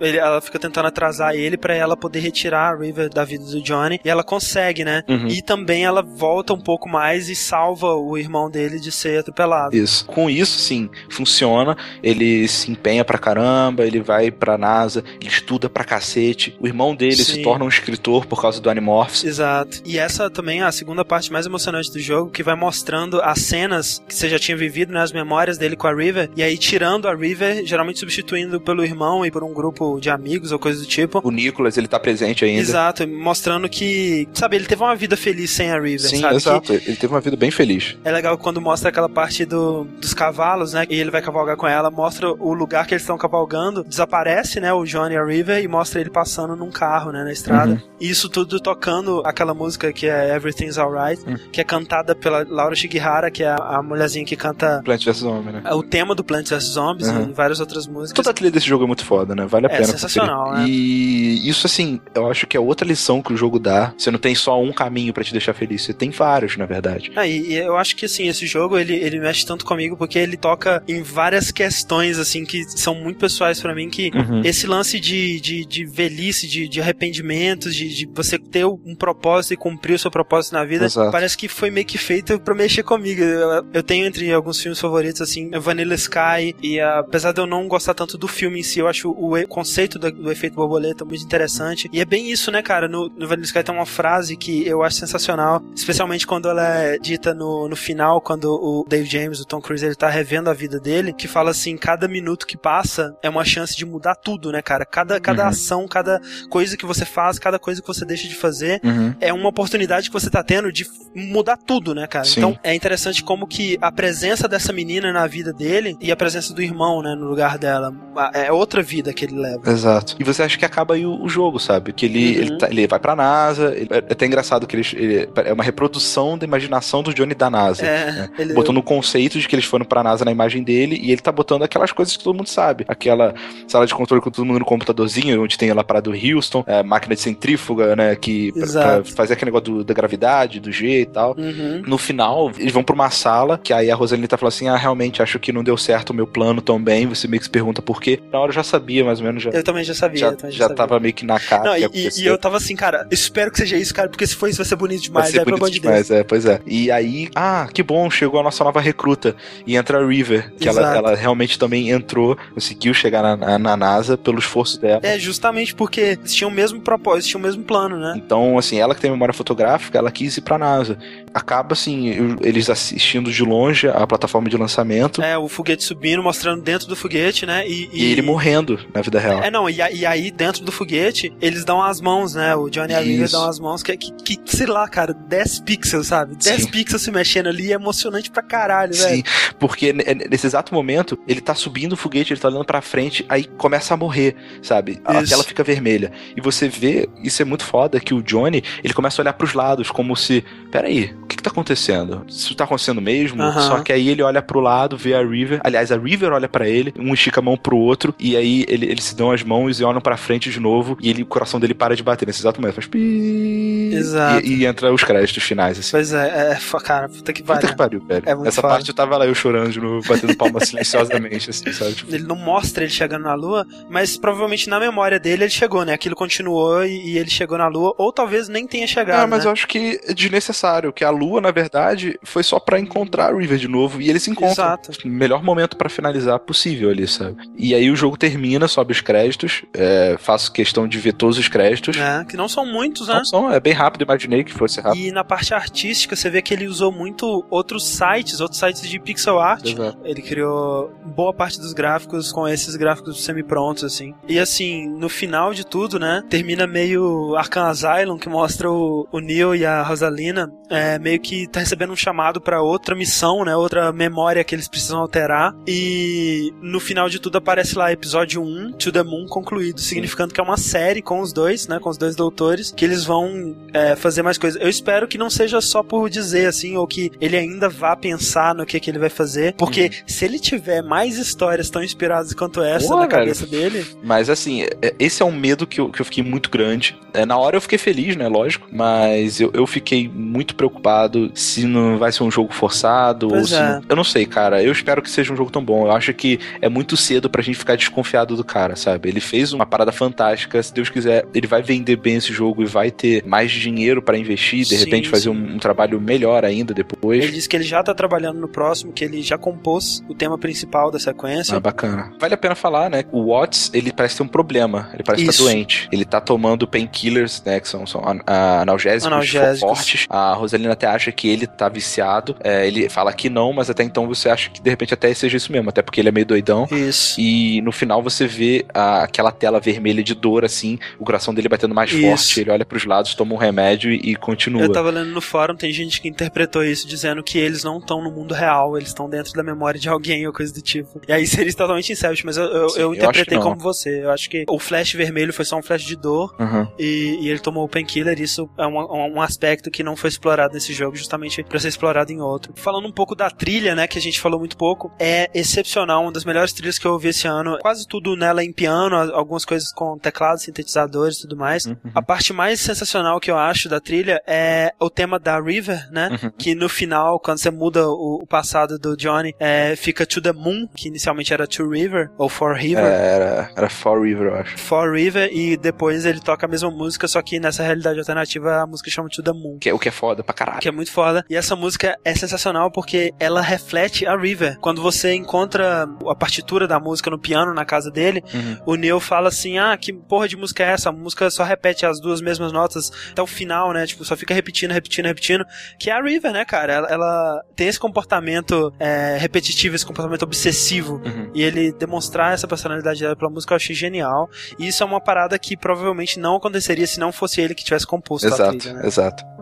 ele, ela fica tentando atrasar ele para ela poder retirar a River da vida do Johnny, e ela consegue, né? Uhum. E também ela volta um pouco mais e salva o irmão dele de ser atropelado. Isso. Com isso, sim, funciona. Ele se empenha pra caramba, ele vai pra NASA, ele estuda pra cacete. O irmão dele sim. se torna um escritor por causa do Animorphs. Exato. E essa também é a segunda parte mais emocionante do jogo, que vai mostrando as cenas que você já tinha vivido, né? As memórias dele com a River, e aí tirando a River, geralmente substituindo pelo irmão e por um grupo de amigos ou coisa do tipo. O Nicholas, ele tá presente ainda. Exato, mostrando que, sabe, ele teve uma vida feliz sem a River, Sim, sabe? exato. Que ele teve uma vida bem feliz. É legal quando mostra aquela parte do, dos cavalos, né? E ele vai cavalgar com ela, mostra o lugar que eles estão cavalgando, desaparece, né? O Johnny e a River e mostra ele passando num carro, né? Na estrada. Uhum. E isso tudo tocando aquela música que é Everything's Alright, uhum. que é cantada pela Laura Shigihara, que é a, a mulherzinha que canta. Plant vs Zombies, né? O tema do Plant vs Zombies uhum. e várias outras músicas. Toda a trilha desse jogo é muito foda, né? Vale a é pena. É sensacional, né? E isso, assim, eu acho que é outra lição que o jogo dá. Você não tem só um caminho para te deixar feliz, você tem vários, na verdade. Ah, e, e eu acho que, assim, esse jogo, ele, ele mexe tanto comigo porque ele toca em várias questões, assim, que são muito pessoais para mim, que uhum. esse lance de, de, de velhice, de, de arrependimentos, de, de, você ter um propósito e cumprir o seu propósito na vida, Exato. parece que foi meio que feito pra mexer comigo. Eu, eu tenho entre alguns filmes favoritos, assim, Vanilla Sky, e apesar de eu não gostar tanto do filme em si, eu acho o conceito do, do efeito borboleta muito interessante. E é bem isso, né, cara? No, no Vanilla Sky tem uma frase que eu acho sensacional, especialmente quando ela é dita no, no final, quando o Dave James, o Tom Cruise, ele tá revendo a vida dele, que fala assim, cada minuto que passa é uma chance de mudar tudo, né, cara? Cada, cada uhum. ação, cada coisa que você faz, cada coisa que você deixa de fazer, uhum. é uma oportunidade que você tá tendo de mudar tudo, né, cara? Sim. Então é interessante como que a presença dessa menina na vida dele e a presença do irmão, né, no lugar dela, é outra vida que ele leva. Exato. E você acha que acaba aí o, o jogo, sabe? Que ele, uhum. ele, tá, ele, vai pra NASA, ele, é até engraçado que ele, ele, é uma reprodução da imaginação do Johnny da NASA. É, né? ele... Botando o conceito de que eles foram pra NASA na imagem dele e ele tá botando aquelas coisas que todo mundo sabe. Aquela sala de controle com todo mundo no computadorzinho, onde tem lá parada do Houston, é, máquina de centrífuga, né? Que pra, pra fazer aquele negócio do, da gravidade, do G e tal. Uhum. No final, eles vão pra uma sala, que aí a Rosaline tá falando assim: ah, realmente acho que não deu certo o meu plano tão bem. Você meio que se pergunta por quê. Na hora eu já sabia, mais ou menos. Já, eu também já sabia. Já, já, já sabia. tava meio que na cara. Não, e, e, eu tava assim, cara, espero que seja isso, cara, porque se for isso vai ser bonito demais. Vai ser é, bonito demais, é, pois é. E aí, ah, que bom, chegou a nossa nova recruta. E entra a River, que ela, ela, realmente também entrou, conseguiu chegar na, na, na, NASA pelo esforço dela. É, justamente porque eles tinham o mesmo propósito, tinham o mesmo plano, né? Então, assim, ela que tem memória fotográfica, ela quis ir pra NASA. Acaba, assim, eles assistindo de longe a plataforma de lançamento. É, o foguete subindo, mostrando dentro do foguete, né? E, e... e ele morrendo na vida real. É, não, e, e, aí dentro do foguete, eles dão as mãos, né? O Johnny e a River dão as mãos, que, que, que, sei lá, cara, 10 pixels, sabe? 10 Sim. pixels se mexendo ali é emocionante pra caralho, velho. Sim, porque nesse exato momento, ele tá subindo o foguete, ele tá olhando pra frente, aí começa a morrer, sabe? A tela fica vermelha. E você vê, isso é muito foda, que o Johnny, ele começa a olhar pros lados, como se, peraí, o que, que tá acontecendo? Isso tá acontecendo mesmo? Só que aí ele olha pro lado, vê a River. Aliás, a River olha para ele, um estica a mão pro outro, e aí ele, eles se dão as mãos e olham pra frente de novo, e ele, o coração dele para de bater nesse exato momento. Faz pi... Exato. E, e entra os créditos finais, assim. Pois é, é cara, puta que pariu. Puta que pariu, velho. É Essa foda. parte eu tava lá eu chorando de novo, batendo palma silenciosamente, assim, sabe? Tipo... Ele não mostra ele chegando na Lua, mas provavelmente na memória dele ele chegou, né? Aquilo continuou e, e ele chegou na Lua, ou talvez nem tenha chegado. Ah, mas né? eu acho que é desnecessário, que a Lua, na verdade, foi só para encontrar a River de novo e eles se encontram. Exato. Melhor momento para finalizar possível ali, sabe? E aí o jogo termina, sobe os créditos, é, faço questão de ver todos os créditos. É, que não são muitos, né? Não são, é bem rápido, imaginei que fosse rápido. E na parte artística, você vê que ele usou muito outros sites, outros sites de pixel art. Exato. Ele criou boa parte dos gráficos com esses gráficos semi-prontos, assim. E assim, no final de tudo, né, termina meio Arkham Asylum, que mostra o, o Neo e a Rosalina é, meio que tá recebendo um chamado para outra missão, né, outra memória que eles precisam alterar. E no final de tudo aparece lá episódio 1, To the Moon, concluído, significando que é uma série com os dois, né, com os dois doutores, que eles vão é, fazer mais coisas. Eu espero que não seja só por dizer, assim, ou que ele ainda vá pensar no que, que ele vai fazer, porque uhum. se ele tiver mais histórias tão inspiradas quanto essa Pô, na cabeça dele. Mas assim, é, esse é um medo que eu, que eu fiquei muito grande. É, na hora eu fiquei feliz, né? Lógico. Mas eu, eu fiquei muito preocupado se não vai ser um jogo forçado pois ou é. se. Eu não sei, cara. Eu espero que seja um jogo tão bom. Eu acho que é muito cedo pra gente ficar desconfiado do cara, sabe? Ele fez uma parada fantástica. Se Deus quiser, ele vai vender bem esse jogo e vai ter mais dinheiro para investir, de sim, repente fazer um, um, trabalho melhor ainda depois. Ele disse que ele já tá trabalhando no próximo, que ele já compôs o tema principal da sequência. Ah, bacana. Vale a pena falar, né? O Watts, ele parece ter um problema. Ele parece estar doente. Ele tá tomando painkillers, né? Que são, são analgésicos, analgésicos, fortes. A Rosalina até acha que ele tá viciado. É, ele fala que não, mas até então você acha que de repente até seja isso mesmo. Até porque ele é meio doidão. Isso. E no final você vê a, aquela tela vermelha de dor, assim, o coração dele batendo mais isso. forte. Ele olha pros lados, toma um remédio e, e continua. Eu tava lendo no fórum, tem gente que interpretou isso dizendo que eles não estão no mundo real, eles estão dentro da memória de alguém ou coisa do tipo. E aí seria totalmente inception, mas eu, eu, Sim, eu interpretei eu como você. Eu acho que o flash vermelho foi só um flash de dor uhum. e, e, ele tomou o painkiller. Isso é um, um, aspecto que não foi explorado nesse jogo, justamente para ser explorado em outro. Falando um pouco da trilha, né, que a gente falou muito pouco, é excepcional, uma das melhores trilhas que eu ouvi esse ano. Quase tudo nela em piano, algumas coisas com teclados, sintetizadores e tudo mais. Uhum. A parte mais sensacional que eu acho da trilha é o tema da River, né, uhum. que no final, quando você muda o, o passado do Johnny, é, fica To the Moon, que inicialmente era To River, ou For River. É, era, era For River, eu acho. For River, e depois ele toca a mesma música, só que nessa realidade alternativa a música chama To the Moon. Que é, o que é foda pra caralho. Que é muito foda. E essa música é sensacional porque ela reflete a River. Quando você encontra a partitura da música no piano na casa dele, uhum. o Neil fala assim: Ah, que porra de música é essa? A música só repete as duas mesmas notas até o final, né? Tipo, só fica repetindo, repetindo, repetindo. Que é a River, né, cara? Ela, ela tem esse comportamento é, repetitivo, esse comportamento obsessivo. Uhum. E ele demonstrar essa personalidade dela pela música eu achei genial. E isso é uma parada que provavelmente não aconteceria se não fosse ele que tivesse composto exato, a trilha, né? Exato.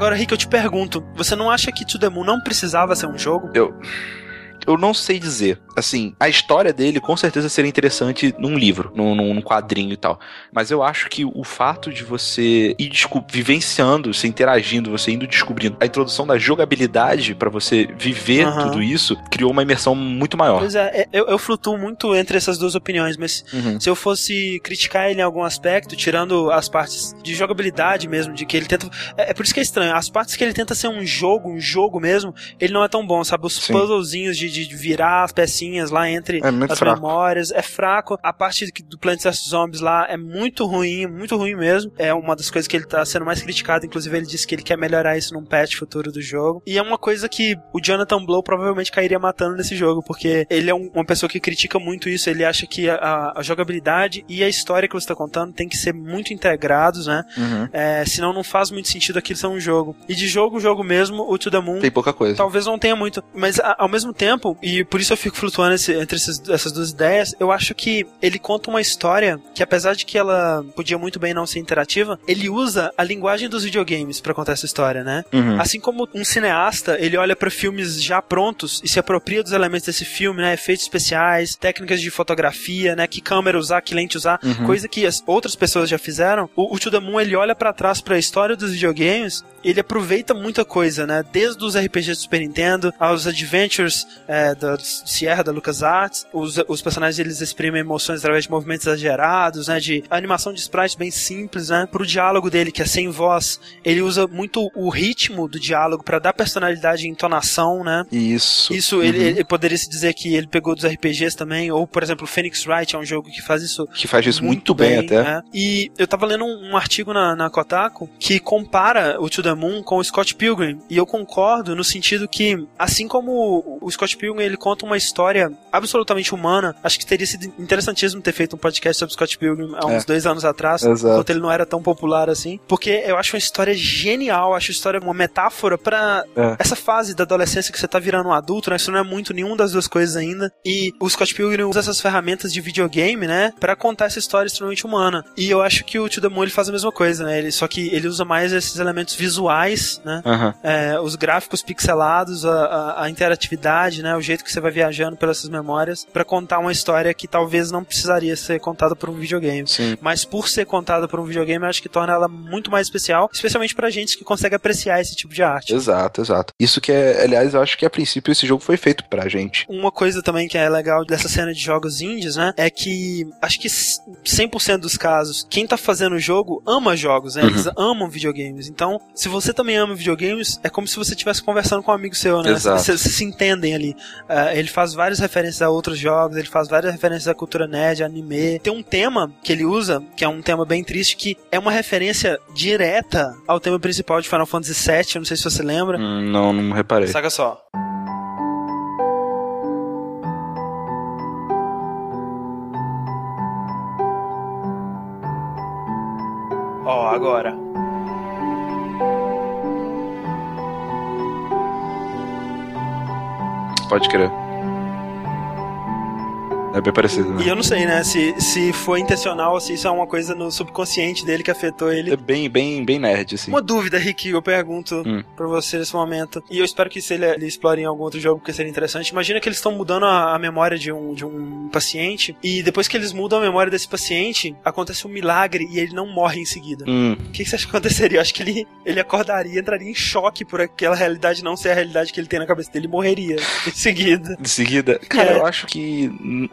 Agora, Rick, eu te pergunto, você não acha que To The Moon não precisava ser um jogo? Eu eu não sei dizer. Assim, a história dele com certeza seria interessante num livro, num, num quadrinho e tal. Mas eu acho que o fato de você ir vivenciando, você interagindo, você indo descobrindo a introdução da jogabilidade para você viver uhum. tudo isso, criou uma imersão muito maior. Pois é, eu, eu flutuo muito entre essas duas opiniões, mas uhum. se eu fosse criticar ele em algum aspecto, tirando as partes de jogabilidade mesmo, de que ele tenta. É, é por isso que é estranho. As partes que ele tenta ser um jogo, um jogo mesmo, ele não é tão bom, sabe? Os Sim. puzzlezinhos de, de de virar as pecinhas lá entre é as fraco. memórias. É fraco. A parte do Plants vs Zombies lá é muito ruim, muito ruim mesmo. É uma das coisas que ele tá sendo mais criticado. Inclusive, ele disse que ele quer melhorar isso num patch futuro do jogo. E é uma coisa que o Jonathan Blow provavelmente cairia matando nesse jogo, porque ele é um, uma pessoa que critica muito isso. Ele acha que a, a, jogabilidade e a história que você tá contando tem que ser muito integrados, né? Uhum. É, senão não faz muito sentido aquilo ser um jogo. E de jogo, jogo mesmo, o To The Moon. Tem pouca coisa. Talvez não tenha muito. Mas a, ao mesmo tempo, e por isso eu fico flutuando esse, entre esses, essas duas ideias, eu acho que ele conta uma história que, apesar de que ela podia muito bem não ser interativa, ele usa a linguagem dos videogames para contar essa história, né? Uhum. Assim como um cineasta, ele olha para filmes já prontos e se apropria dos elementos desse filme, né? Efeitos especiais, técnicas de fotografia, né? Que câmera usar, que lente usar, uhum. coisa que as outras pessoas já fizeram. O, o To The Moon, ele olha para trás para a história dos videogames, ele aproveita muita coisa, né? Desde os RPGs do Super Nintendo aos adventures é, da Sierra, da LucasArts, os, os personagens eles exprimem emoções através de movimentos exagerados, né? De animação de sprites bem simples, né? Pro diálogo dele, que é sem voz, ele usa muito o ritmo do diálogo para dar personalidade e entonação, né? Isso. Isso, uhum. ele, ele, poderia se dizer que ele pegou dos RPGs também, ou, por exemplo, Phoenix Wright é um jogo que faz isso. Que faz isso muito, muito bem, bem, até. Né? E eu tava lendo um, um artigo na, na, Kotaku que compara o To The Moon com o Scott Pilgrim, e eu concordo no sentido que, assim como o Scott Pilgrim ele conta uma história absolutamente humana, acho que teria sido interessantíssimo ter feito um podcast sobre Scott Pilgrim há uns é. dois anos atrás, Exato. enquanto ele não era tão popular assim, porque eu acho uma história genial, acho a história uma metáfora para é. essa fase da adolescência que você tá virando um adulto, né? Isso não é muito nenhum das duas coisas ainda. E o Scott Pilgrim usa essas ferramentas de videogame, né, para contar essa história extremamente humana. E eu acho que o To The Moon ele faz a mesma coisa, né? Ele, só que ele usa mais esses elementos visuais, né? Uhum. É, os gráficos pixelados, a, a, a, interatividade, né? O jeito que você vai viajando pelas suas memórias para contar uma história que talvez não precisaria ser contada por um videogame. Sim. Mas por ser contada por um videogame, eu acho que torna ela muito mais especial, especialmente pra gente que consegue apreciar esse tipo de arte. Exato, exato. Isso que é, aliás, eu acho que a princípio esse jogo foi feito pra gente. Uma coisa também que é legal dessa cena de jogos indies, né? É que acho que 100% dos casos, quem tá fazendo o jogo ama jogos, né? Eles uhum. amam videogames. Então, se você também ama videogames, é como se você estivesse conversando com um amigo seu, né? Vocês se entendem ali. Uh, ele faz várias referências a outros jogos, ele faz várias referências à cultura nerd, anime. Tem um tema que ele usa, que é um tema bem triste, que é uma referência direta ao tema principal de Final Fantasy VII. Não sei se você lembra. Hum, não, não reparei. Saca só. Ó, agora. Pode crer. É bem parecido, né? E eu não sei, né, se, se foi intencional ou se isso é uma coisa no subconsciente dele que afetou ele. É bem, bem, bem nerd, assim. Uma dúvida, Rick, eu pergunto hum. pra você nesse momento. E eu espero que se ele, ele explore em algum outro jogo, porque seria interessante. Imagina que eles estão mudando a, a, memória de um, de um paciente, e depois que eles mudam a memória desse paciente, acontece um milagre e ele não morre em seguida. Hum. O que, que você acha que aconteceria? Eu acho que ele, ele acordaria, entraria em choque por aquela realidade não ser a realidade que ele tem na cabeça dele e morreria em seguida. Em seguida? Cara, é. eu acho que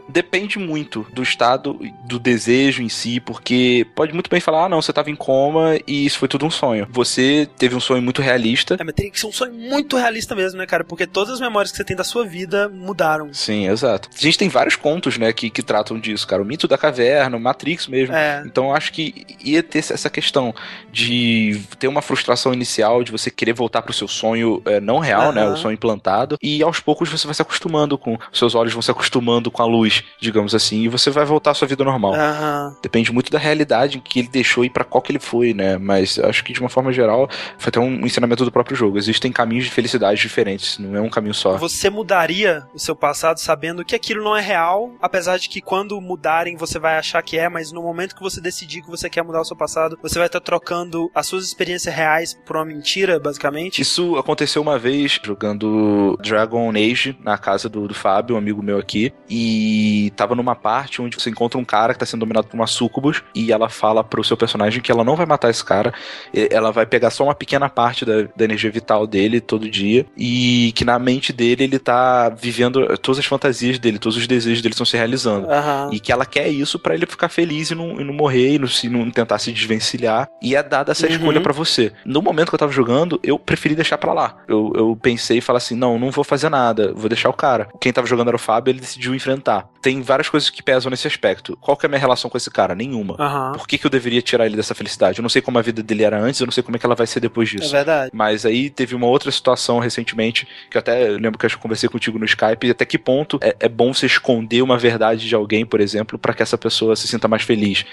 depende muito do estado, do desejo em si, porque pode muito bem falar, ah, não, você tava em coma e isso foi tudo um sonho. Você teve um sonho muito realista. É, mas teria que ser um sonho muito realista mesmo, né, cara? Porque todas as memórias que você tem da sua vida mudaram. Sim, exato. A gente tem vários contos, né, que, que tratam disso, cara. O mito da caverna, o Matrix mesmo. É. Então eu acho que ia ter essa questão de ter uma frustração inicial, de você querer voltar pro seu sonho é, não real, uhum. né, o sonho implantado, e aos poucos você vai se acostumando com, seus olhos vão se acostumando com a luz, digamos digamos assim, e você vai voltar à sua vida normal. Uhum. Depende muito da realidade que ele deixou e para qual que ele foi, né? Mas acho que de uma forma geral foi até um ensinamento do próprio jogo. Existem caminhos de felicidade diferentes, não é um caminho só. Você mudaria o seu passado sabendo que aquilo não é real, apesar de que quando mudarem você vai achar que é, mas no momento que você decidir que você quer mudar o seu passado, você vai estar trocando as suas experiências reais por uma mentira, basicamente. Isso aconteceu uma vez jogando Dragon Age na casa do, do Fábio, um amigo meu aqui, e e tava numa parte onde você encontra um cara que tá sendo dominado por uma sucubus e ela fala pro seu personagem que ela não vai matar esse cara, ela vai pegar só uma pequena parte da, da energia vital dele todo dia e que na mente dele ele tá vivendo todas as fantasias dele, todos os desejos dele estão se realizando. Uhum. E que ela quer isso para ele ficar feliz e não, e não morrer e não, se, não tentar se desvencilhar. E é dada essa uhum. escolha para você. No momento que eu tava jogando, eu preferi deixar para lá. Eu, eu pensei e falei assim: não, não vou fazer nada, vou deixar o cara. Quem tava jogando era o Fábio, ele decidiu enfrentar. Tem várias coisas que pesam nesse aspecto. Qual que é a minha relação com esse cara? Nenhuma. Uhum. Por que, que eu deveria tirar ele dessa felicidade? Eu não sei como a vida dele era antes, eu não sei como é que ela vai ser depois disso. É verdade. Mas aí teve uma outra situação recentemente, que eu até lembro que eu conversei contigo no Skype, e até que ponto é, é bom você esconder uma verdade de alguém, por exemplo, para que essa pessoa se sinta mais feliz.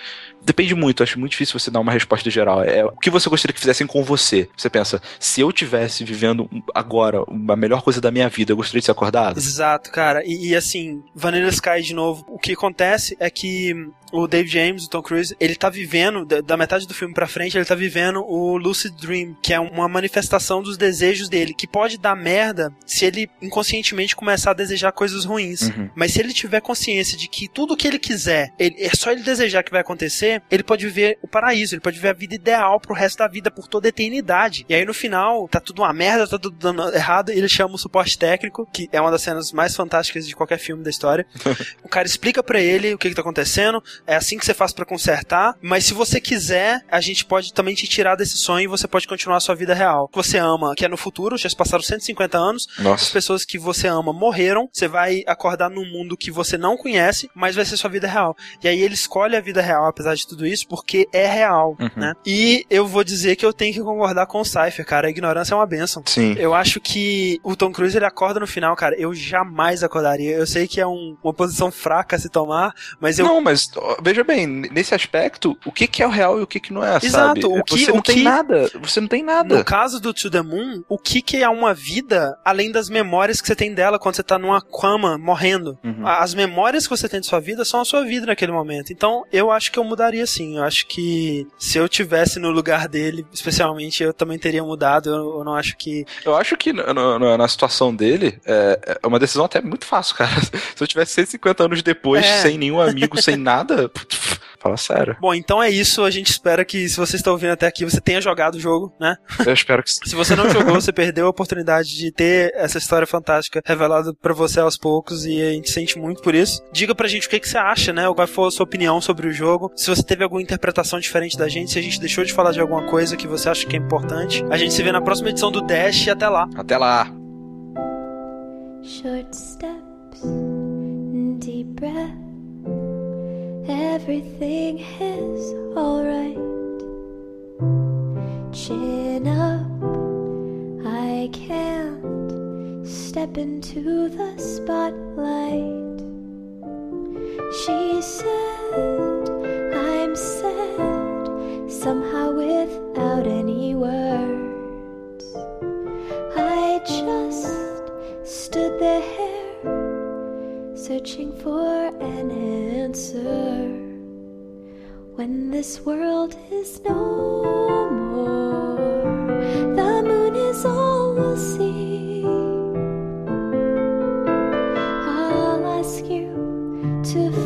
Depende muito, acho muito difícil você dar uma resposta geral. É o que você gostaria que fizessem com você. Você pensa, se eu tivesse vivendo agora a melhor coisa da minha vida, eu gostaria de ser acordado? Exato, cara. E, e assim, Vanilla Sky de novo, o que acontece é que o Dave James, o Tom Cruise, ele tá vivendo, da, metade do filme pra frente, ele tá vivendo o Lucid Dream, que é uma manifestação dos desejos dele, que pode dar merda se ele inconscientemente começar a desejar coisas ruins. Uhum. Mas se ele tiver consciência de que tudo que ele quiser, ele, é só ele desejar que vai acontecer, ele pode viver o paraíso, ele pode viver a vida ideal pro resto da vida, por toda a eternidade. E aí no final, tá tudo uma merda, tá tudo dando errado, e ele chama o suporte técnico, que é uma das cenas mais fantásticas de qualquer filme da história. o cara explica para ele o que que tá acontecendo, é assim que você faz para consertar, mas se você quiser, a gente pode também te tirar desse sonho e você pode continuar a sua vida real. Que você ama, que é no futuro, já se passaram 150 anos, Nossa. as pessoas que você ama morreram, você vai acordar num mundo que você não conhece, mas vai ser sua vida real. E aí ele escolhe a vida real, apesar de tudo isso, porque é real, uhum. né? E eu vou dizer que eu tenho que concordar com o Cypher, cara, a ignorância é uma benção. Sim. Eu acho que o Tom Cruise ele acorda no final, cara, eu jamais acordaria. Eu sei que é um, uma posição fraca a se tomar, mas eu... Não, mas veja bem, nesse aspecto, o que, que é o real e o que, que não é, Exato, sabe? O que, você o não que, tem nada, você não tem nada. No caso do To The Moon, o que, que é uma vida além das memórias que você tem dela quando você tá numa cama morrendo? Uhum. As memórias que você tem de sua vida são a sua vida naquele momento. Então, eu acho que eu mudaria sim. Eu acho que se eu tivesse no lugar dele, especialmente, eu também teria mudado. Eu, eu não acho que. Eu acho que no, no, na situação dele, é, é uma decisão até muito fácil, cara. Se eu tivesse 150 anos depois, é. sem nenhum amigo, sem nada. Fala sério. Bom, então é isso. A gente espera que, se você está ouvindo até aqui, você tenha jogado o jogo, né? Eu espero que sim. se você não jogou, você perdeu a oportunidade de ter essa história fantástica revelada para você aos poucos e a gente sente muito por isso. Diga pra gente o que, que você acha, né? Qual foi a sua opinião sobre o jogo. Se você teve alguma interpretação diferente da gente, se a gente deixou de falar de alguma coisa que você acha que é importante. A gente se vê na próxima edição do Dash e até lá. Até lá. Short steps, deep breath. Everything is alright. Chin up, I can't step into the spotlight. She said, I'm sad, somehow without any words. I just stood there searching for an answer when this world is no more. The moon is all we'll see. I'll ask you to